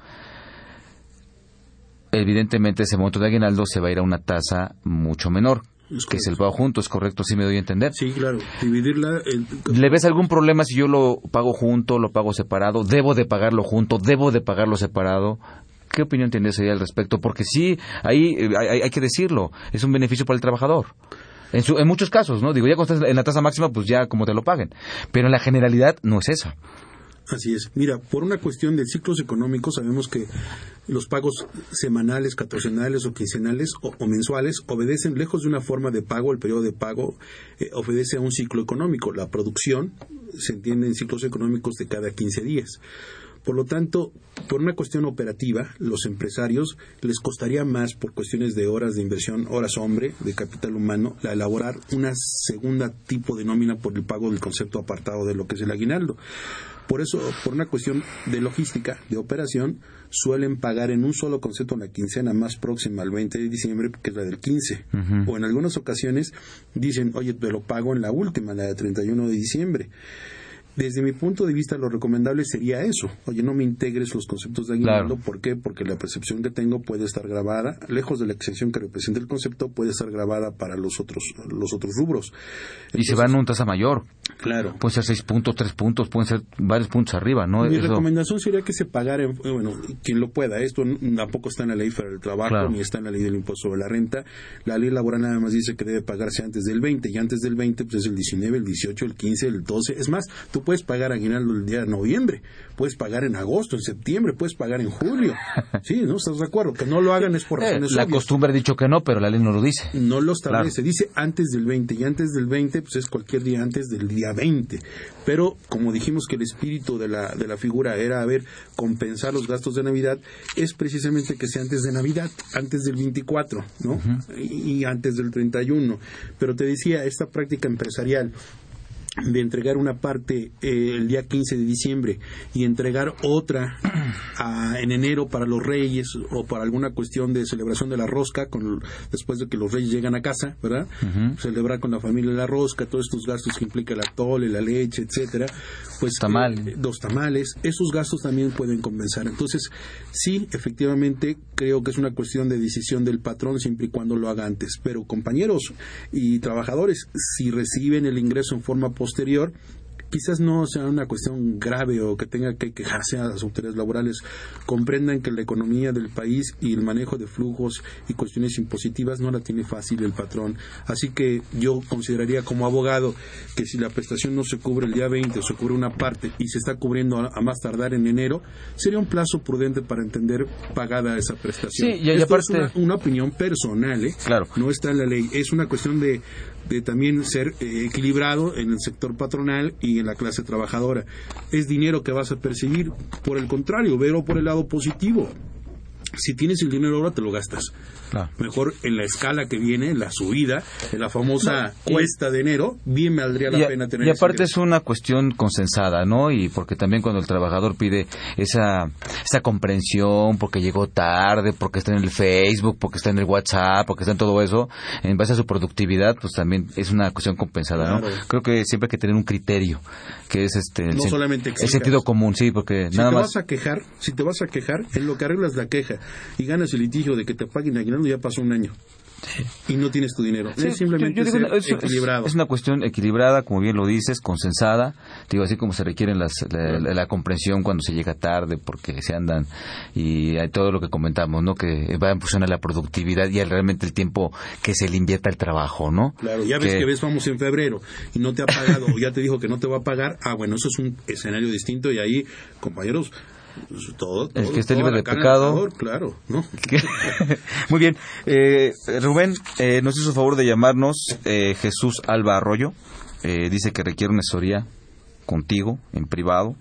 evidentemente ese monto de aguinaldo se va a ir a una tasa mucho menor, Es que es el pago junto, ¿es correcto? ¿Sí me doy a entender? Sí, claro. Dividirla. en- ¿Le ves algún problema si yo lo pago junto, lo pago separado? ¿Debo de pagarlo junto? ¿Debo de pagarlo separado? ¿Qué opinión tienes ahí al respecto? Porque sí, ahí eh, hay, hay que decirlo, es un beneficio para el trabajador. En, su- en muchos casos, ¿no? Digo, ya cuando en la tasa máxima, pues ya como te lo paguen. Pero en la generalidad no es esa. Así es. Mira, por una cuestión de ciclos económicos, sabemos que los pagos semanales, catorcenales o quincenales o, o mensuales obedecen, lejos de una forma de pago, el periodo de pago eh, obedece a un ciclo económico. La producción se entiende en ciclos económicos de cada 15 días. Por lo tanto, por una cuestión operativa, los empresarios les costaría más por cuestiones de horas de inversión, horas hombre, de capital humano, la elaborar una segunda tipo de nómina por el pago del concepto apartado de lo que es el aguinaldo. Por eso, por una cuestión de logística, de operación, suelen pagar en un solo concepto la quincena más próxima al 20 de diciembre, que es la del 15. O en algunas ocasiones dicen, oye, te lo pago en la última, la de 31 de diciembre. Desde mi punto de vista, lo recomendable sería eso. Oye, no me integres los conceptos de aguinaldo. ¿Por qué? Porque la percepción que tengo puede estar grabada, lejos de la excepción que representa el concepto, puede estar grabada para los otros, los otros rubros. y se van a un tasa mayor. Claro. Puede ser seis puntos, tres puntos, pueden ser varios puntos arriba, ¿no? Mi Eso- recomendación sería que se pagara, en- bueno, quien lo pueda. Esto tampoco está en la ley federal del trabajo Claro. ni está en la ley del impuesto sobre la renta. La ley laboral nada más dice que debe pagarse antes del 20 y antes del 20 pues es el 19, el 18, el 15, el 12. Es más, tú puedes pagar aguinaldo el día de noviembre, puedes pagar en agosto, en septiembre, puedes pagar en julio. Sí, ¿no? ¿Estás de acuerdo? Que no lo hagan es por Eh, razones la obvias. costumbre ha dicho que no, pero la ley no lo dice. No lo establece, dice antes del 20 y antes del 20 pues es cualquier día antes del día 20. Pero como dijimos que el espíritu de la, de la figura era, a ver, compensar los gastos de Navidad, es precisamente que sea antes de Navidad, antes del 24, ¿no? y, y antes del 31. Pero te decía, esta práctica empresarial de entregar una parte eh, el día 15 de diciembre y entregar otra a- en enero para los reyes o para alguna cuestión de celebración de la rosca con, después de que los reyes llegan a casa, ¿verdad? Celebrar con la familia la rosca, todos estos gastos que implica el atole, la leche, etcétera, pues Tamales. eh, los tamales, esos gastos también pueden compensar. Entonces, sí, efectivamente, creo que es una cuestión de decisión del patrón siempre y cuando lo haga antes. Pero compañeros y trabajadores, si reciben el ingreso en forma posterior, quizás no sea una cuestión grave o que tenga que quejarse a las autoridades laborales, comprendan que la economía del país y el manejo de flujos y cuestiones impositivas no la tiene fácil el patrón. Así que yo consideraría como abogado que si la prestación no se cubre el día 20 o se cubre una parte y se está cubriendo a, más tardar en enero, sería un plazo prudente para entender pagada esa prestación. Sí, y- aparte- es una, una opinión personal, ¿eh? Claro. No está en la ley. Es una cuestión de, de también ser eh, equilibrado en el sector patronal y en la clase trabajadora. Es dinero que vas a percibir. Por el contrario, verlo por el lado positivo. Si tienes el dinero ahora, te lo gastas. Claro. Mejor en la escala que viene, en la subida, en la famosa cuesta de enero, bien valdría la Y, pena tener y aparte es una cuestión consensada, ¿no? Y porque también cuando el trabajador pide esa, esa comprensión, porque llegó tarde, porque está en el Facebook, porque está en el WhatsApp, porque está en todo eso, en base a su productividad, pues también es una cuestión compensada, Claro. ¿no? Creo que siempre hay que tener un criterio, que es este el, No sen- solamente el exijas. sentido común, sí, porque Si nada te más... vas a quejar, si te vas a quejar, en lo que arreglas la queja y ganas el litigio de que te paguen ya pasó un año. Y no tienes tu dinero. Sí, es simplemente yo- yo digo, ser es, equilibrado. es una cuestión equilibrada, como bien lo dices, consensada. Digo, así como se requiere la, la- la comprensión cuando se llega tarde, porque se andan y hay todo lo que comentamos, ¿no? Que va en función a la productividad y al realmente el tiempo que se le invierta al trabajo, ¿no? Claro, ya ves que ves, vamos en febrero y no te ha pagado o ya te dijo que no te va a pagar. Ah, bueno, eso es un escenario distinto y ahí, compañeros, pues, todo, El que esté libre de pecado. claro, ¿no? Muy bien. Eh, Rubén, eh, nos hizo favor de llamarnos eh, Jesús Alba Arroyo. Eh, dice que requiere una asesoría contigo en privado.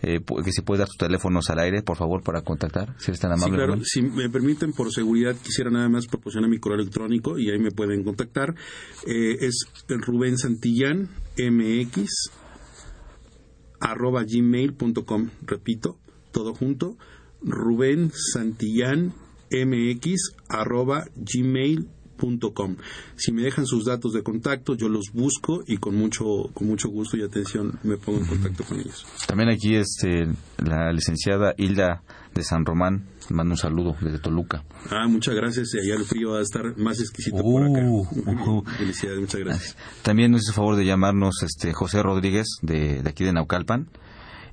Eh, que si puedes dar tus teléfonos al aire, por favor, para contactar, si eres tan Sí, amable. claro. Rubén. Si me permiten, por seguridad, quisiera nada más proporcionar mi correo electrónico y ahí me pueden contactar. Eh, es Rubén Santillán, MX, arroba gmail.com. Repito, todo junto. Rubén Santillán, MX, arroba gmail.com. Si me dejan sus datos de contacto, yo los busco y con mucho, con mucho gusto y atención me pongo en contacto con ellos. También aquí este, la licenciada Hilda de San Román manda un saludo desde Toluca. Ah, muchas gracias. Y allá el frío va a estar más exquisito por acá. Uh, uh. Felicidades, muchas gracias. También nos hizo favor de llamarnos este José Rodríguez de, de aquí de Naucalpan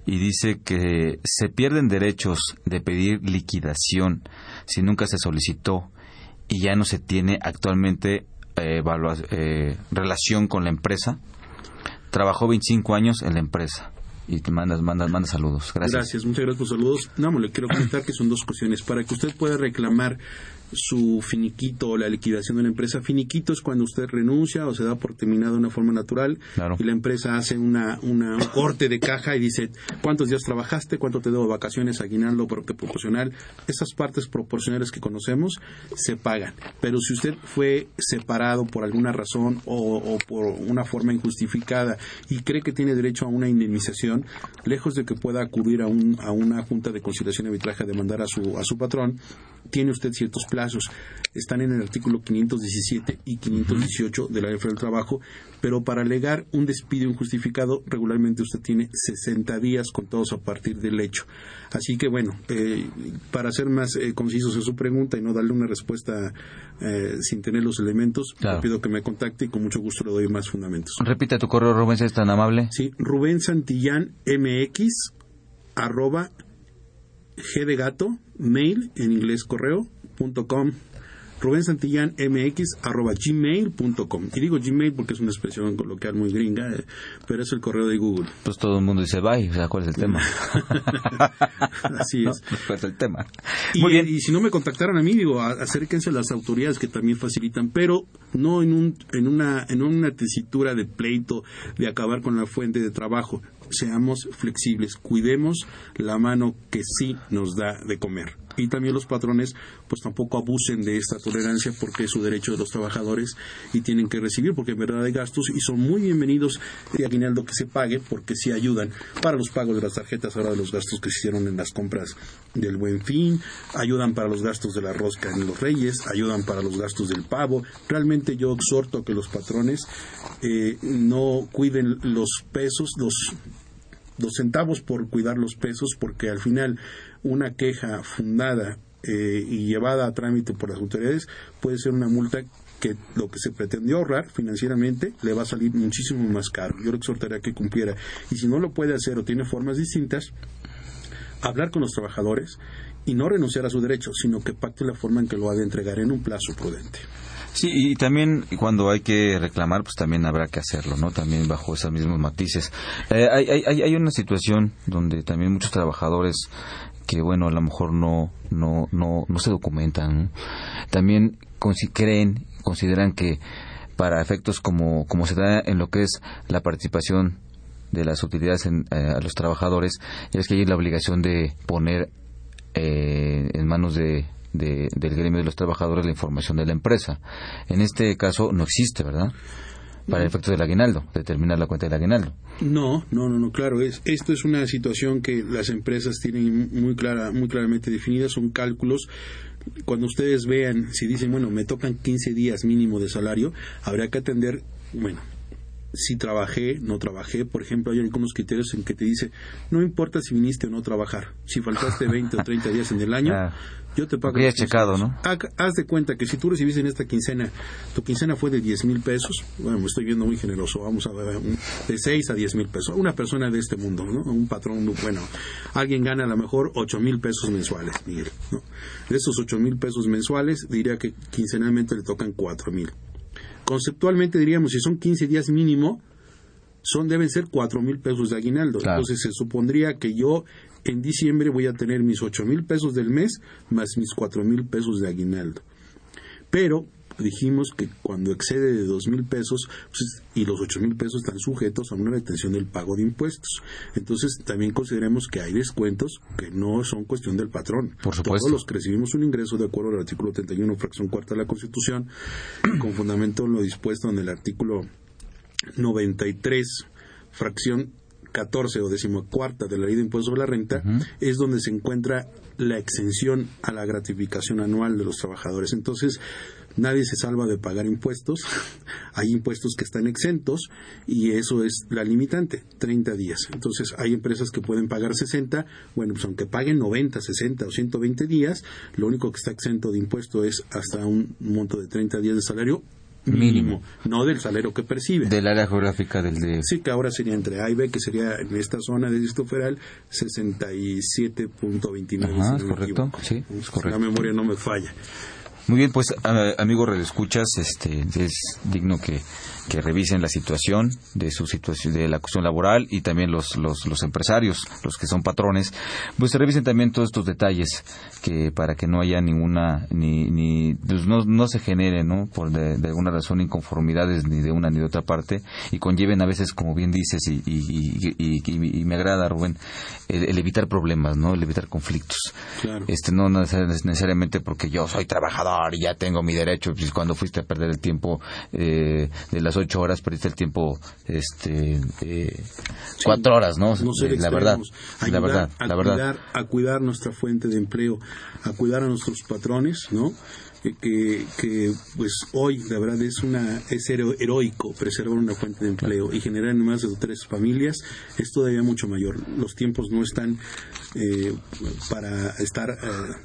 y dice que se pierden derechos de pedir liquidación si nunca se solicitó y ya no se tiene actualmente eh, eh, relación con la empresa. Trabajó 25 años en la empresa y te mandas, mandas, mandas saludos. Gracias. Muchas gracias por saludos. No, le quiero comentar que son dos cuestiones. Para que usted pueda reclamar su finiquito o la liquidación de una empresa, finiquito es cuando usted renuncia o se da por terminado de una forma natural Claro. y la empresa hace una, una- un corte de caja y dice cuántos días trabajaste, cuánto te debo de vacaciones, aguinaldo, proporcional. Esas partes proporcionales que conocemos se pagan. Pero si usted fue separado por alguna razón o, o por una forma injustificada y cree que tiene derecho a una indemnización, lejos de que pueda acudir a, un, a una junta de conciliación y arbitraje a demandar a su, a su patrón, tiene usted ciertos plazos. Están en el artículo 517 y 518 de la Ley del Trabajo, pero para alegar un despido injustificado, regularmente usted tiene 60 días contados a partir del hecho. Así que, bueno, eh, para ser más eh, concisos en su pregunta y no darle una respuesta eh, sin tener los elementos, le pido que me contacte y con mucho gusto le doy más fundamentos. Repite tu correo, Rubén, si es tan amable. Sí, Rubén Santillán MX, arroba G de gato, mail, en inglés correo, punto com, Rubén Santillán MX arroba gmail.com. Y digo Gmail porque es una expresión coloquial muy gringa, eh, pero es el correo de Google. Pues todo el mundo dice bye, o sea, ¿cuál es el tema? Así es. ¿Cuál es el tema? Y, muy bien. Y si no me contactaron a mí, digo, acérquense a las autoridades que también facilitan, pero no en, un, en, una, en una tesitura de pleito, de acabar con la fuente de trabajo. Seamos flexibles, cuidemos la mano que sí nos da de comer y también los patrones pues tampoco abusen de esta tolerancia porque es su derecho de los trabajadores y tienen que recibir porque en verdad hay gastos y son muy bienvenidos de aguinaldo que se pague porque sí ayudan para los pagos de las tarjetas ahora de los gastos que se hicieron en las compras del buen fin, ayudan para los gastos de la rosca en los reyes, ayudan para los gastos del pavo. Realmente yo exhorto a que los patrones eh, no cuiden los pesos, los los centavos por cuidar los pesos, porque al final una queja fundada eh, y llevada a trámite por las autoridades puede ser una multa que lo que se pretendió ahorrar financieramente le va a salir muchísimo más caro. Yo le exhortaría que cumpliera. Y si no lo puede hacer o tiene formas distintas, hablar con los trabajadores y no renunciar a su derecho, sino que pacte la forma en que lo ha de entregar en un plazo prudente. Sí, y también cuando hay que reclamar, pues también habrá que hacerlo, ¿no? También bajo esos mismos matices. Eh, hay, hay, hay una situación donde también muchos trabajadores que, bueno, a lo mejor no, no, no, no se documentan, también creen, consideran que para efectos como, como se da en lo que es la participación de las utilidades en, eh, a los trabajadores, es que hay la obligación de poner eh, en manos de del gremio de los trabajadores la información de la empresa. En este caso no existe, ¿verdad? Para el efecto del aguinaldo, determinar la cuenta del aguinaldo. No, no, no, no, claro, es, esto es una situación que las empresas tienen muy clara, muy claramente definida, son cálculos cuando ustedes vean, si dicen, bueno, me tocan 15 días mínimo de salario, habrá que atender, bueno, si trabajé, no trabajé. Por ejemplo, hay algunos criterios en que te dice, no importa si viniste o no trabajar. Si faltaste 20 o 30 días en el año, ah, yo te pago. checado, ¿no? Haz de cuenta que si tú recibiste en esta quincena, tu quincena fue de 10 mil pesos, bueno, me estoy viendo muy generoso, vamos a ver, de 6 a 10 mil pesos. Una persona de este mundo, ¿no? Un patrón, bueno, alguien gana a lo mejor 8 mil pesos mensuales, Miguel, ¿no? De esos 8 mil pesos mensuales, diría que quincenalmente le tocan 4 mil conceptualmente diríamos, si son 15 días mínimo, son deben ser cuatro mil pesos de aguinaldo. Entonces se supondría que yo en diciembre voy a tener mis ocho mil pesos del mes más mis cuatro mil pesos de aguinaldo. Pero dijimos que cuando excede de dos mil pesos pues, y los ocho mil pesos están sujetos a una retención del pago de impuestos. Entonces también consideremos que hay descuentos que no son cuestión del patrón. Por supuesto. Todos los que recibimos un ingreso de acuerdo al artículo 31, fracción cuarta de la Constitución, con fundamento en lo dispuesto en el artículo 93, fracción 14 o decimocuarta de la ley de impuestos sobre la renta, es donde se encuentra la exención a la gratificación anual de los trabajadores. Entonces, nadie se salva de pagar impuestos, hay impuestos que están exentos y eso es la limitante, 30 días. Entonces hay empresas que pueden pagar 60, bueno, pues aunque paguen 90, 60 o 120 días, lo único que está exento de impuesto es hasta un monto de 30 días de salario mínimo, no del salario que percibe. Del área geográfica del de... Sí, que ahora sería entre A y B, que sería en esta zona de distrito federal 67.29. es correcto, sí, es correcto. La memoria no me falla. Muy bien, pues amigos redescuchas, este es digno que que revisen la situación de su situación de la cuestión laboral y también los, los, los empresarios, los que son patrones, pues revisen también todos estos detalles que para que no haya ninguna ni, ni pues no, no se genere, ¿no? por de, alguna razón inconformidades ni de una ni de otra parte y conlleven a veces como bien dices y, y, y, me agrada Rubén el, evitar problemas, ¿no? El evitar conflictos. Este no necesariamente porque yo soy trabajador ahora ya tengo mi derecho. Pues cuando fuiste a perder el tiempo eh, de las ocho horas, perdiste el tiempo, este, eh, cuatro horas, ¿no? No ser Eh, la verdad, la verdad, a la verdad. cuidar, a cuidar nuestra fuente de empleo, a cuidar a nuestros patrones, ¿no? Que, que, pues hoy la verdad es una es hero- heroico preservar una fuente de empleo y generar en más de tres familias es todavía mucho mayor los tiempos no están eh, para estar eh,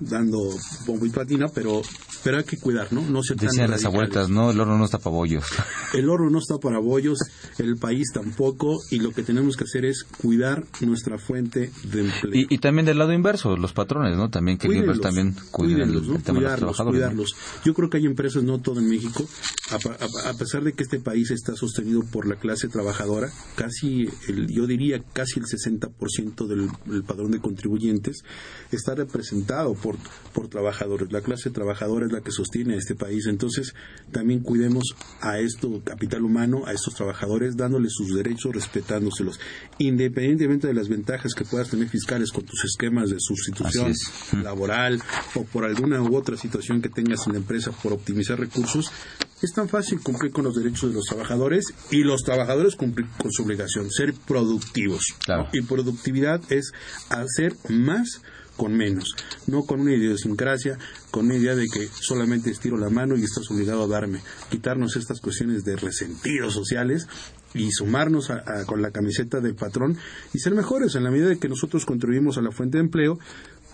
dando bombo y platina pero pero hay que cuidar no no tan Decían las abuelas, no, el horno no está para bollos. El oro no está para bollos, el país tampoco, y lo que tenemos que hacer es cuidar nuestra fuente de empleo. Y, y también del lado inverso, los patrones, ¿no? También que también cuiden el, tema de los cuidarlos, trabajadores. ¿no? Yo creo que hay empresas, no todo en México, a, a- a pesar de que este país está sostenido por la clase trabajadora, casi, el, yo diría casi el 60% del el padrón de contribuyentes está representado por, por trabajadores. La clase trabajadora es la que sostiene a este país. Entonces, también cuidemos a esto capital humano, a estos trabajadores, dándoles sus derechos, respetándoselos. Independientemente de las ventajas que puedas tener fiscales con tus esquemas de sustitución laboral o por alguna u otra situación que tengas en la empresa por optimizar recursos, es tan fácil cumplir con los derechos de los trabajadores y los trabajadores cumplir con su obligación, ser productivos. Claro. Y productividad es hacer más con menos, no con una idiosincrasia, con una idea de que solamente estiro la mano y estás obligado a darme, quitarnos estas cuestiones de resentidos sociales y sumarnos a- a- con la camiseta del patrón y ser mejores en la medida de que nosotros contribuimos a la fuente de empleo.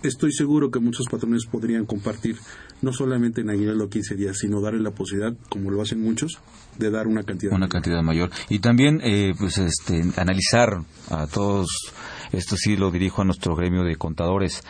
Estoy seguro que muchos patrones podrían compartir no solamente en aguinaldo 15 días, sino darle la posibilidad, como lo hacen muchos, de dar una cantidad. una mayor. cantidad mayor y también eh, pues este analizar a todos esto sí lo dirijo a nuestro gremio de contadores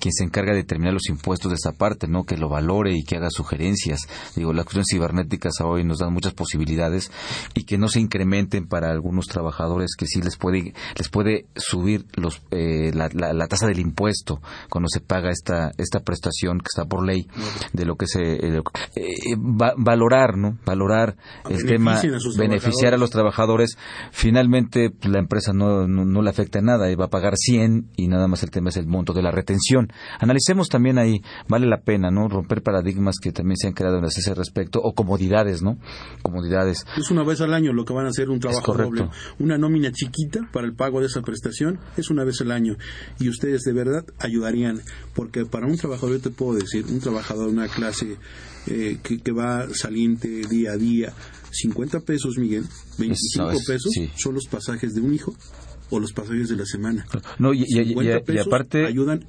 quien se encarga de determinar los impuestos de esa parte no que lo valore y que haga sugerencias. Digo las cuestiones cibernéticas hoy nos dan muchas posibilidades y que no se incrementen para algunos trabajadores que sí les puede les puede subir los eh, la, la- la tasa del impuesto cuando se paga esta esta prestación que está por ley de lo que se eh, eh, va- valorar no valorar el tema a beneficiar a los trabajadores. Finalmente la empresa no, no, no le afecta nada y va a pagar 100 y nada más el tema es el monto de la retención analicemos también ahí vale la pena no romper paradigmas que también se han creado en ese respecto o comodidades no comodidades Es una vez al año lo que van a hacer un trabajo doble. Una nómina chiquita para el pago de esa prestación es una vez al año. Y ustedes de verdad ayudarían, porque para un trabajador, yo te puedo decir, un trabajador de una clase eh, que, que va saliente día a día, 50 pesos, Miguel, 25 Es- pesos sí. son los pasajes de un hijo o los pasajes de la semana. no y, y- y- 50 y pesos aparte ayudan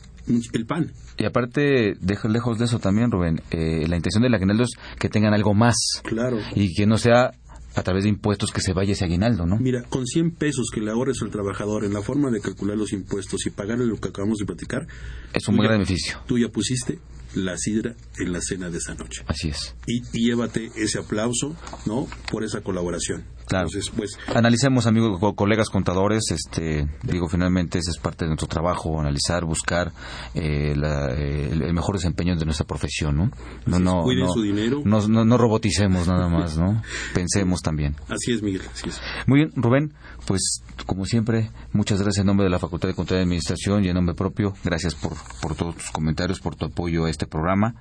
el pan. y aparte deja- lejos de eso también Rubén eh, la intención del aguinaldo es que tengan algo más Claro. y que no sea a través de impuestos que se vaya ese aguinaldo no Mira, con 100 pesos que le ahorres al trabajador en la forma de calcular los impuestos y pagarle lo que acabamos de platicar, es un buen ya- beneficio Tú ya pusiste la sidra en la cena de esa noche. así es Y, y llévate ese aplauso, ¿no? Por esa colaboración. Claro. Entonces, pues, Analicemos, amigos, co- colegas contadores, este, digo, finalmente ese es parte de nuestro trabajo, analizar, buscar eh, la- eh, el, mejor desempeño de nuestra profesión, ¿no? No, no, cuiden no, su dinero. No, no, no roboticemos nada más, ¿no? Pensemos también. así es, Miguel, así es. Muy bien, Rubén, pues como siempre, muchas gracias en nombre de la Facultad de Contaduría y Administración y en nombre propio. Gracias por, por todos tus comentarios, por tu apoyo a este programa.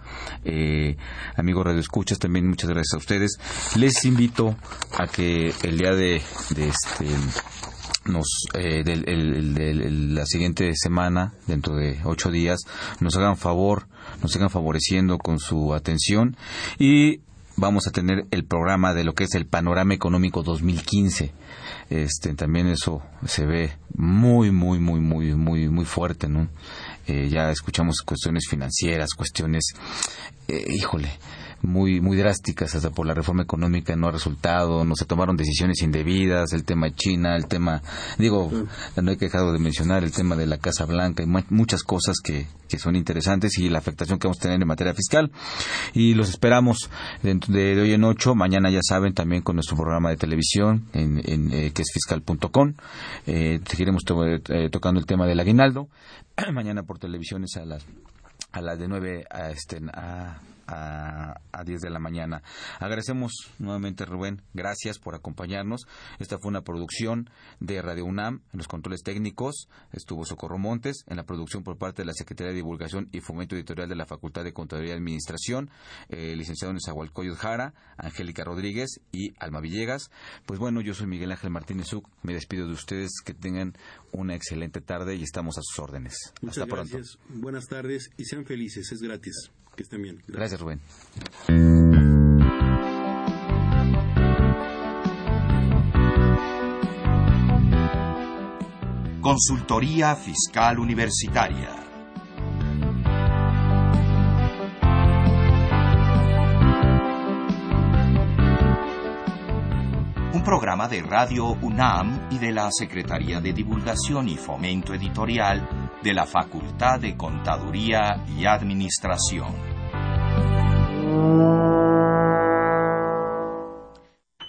Eh, amigos Radio Escuchas, también muchas gracias a ustedes. Les invito a que el día de, de este nos eh, del- el- el- del- el- la siguiente semana dentro de ocho días nos hagan favor nos sigan favoreciendo con su atención y vamos a tener el programa de lo que es el panorama económico 2015 este también eso se ve muy muy muy muy muy muy fuerte no Eh, ya escuchamos cuestiones financieras cuestiones eh, híjole muy muy drásticas hasta por la reforma económica no ha resultado no se tomaron decisiones indebidas el tema de China el tema digo no hay que dejar de mencionar el tema de la Casa Blanca y mu- muchas cosas que, que son interesantes y la afectación que vamos a tener en materia fiscal. Y los esperamos de, de hoy en ocho mañana ya saben también con nuestro programa de televisión en, en eh, que es fiscal.com eh, seguiremos to- eh, tocando el tema del aguinaldo. Mañana por televisión es a las a las de 9 a, este, a a, a 10 de la mañana. Agradecemos nuevamente, Rubén, gracias por acompañarnos. Esta fue una producción de Radio UNAM, en los controles técnicos estuvo Socorro Montes, en la producción por parte de la Secretaría de Divulgación y Fomento Editorial de la Facultad de Contaduría y Administración, eh, licenciado Nezahualcóyotl Jara, Angélica Rodríguez y Alma Villegas. Pues bueno, yo soy Miguel Ángel Martínez Zuc, me despido de ustedes, que tengan una excelente tarde y estamos a sus órdenes. Muchas gracias, buenas tardes y sean felices, es gratis, que estén bien. Gracias, Rubén. Consultoría Fiscal Universitaria. Un programa de Radio UNAM y de la Secretaría de Divulgación y Fomento Editorial de la Facultad de Contaduría y Administración.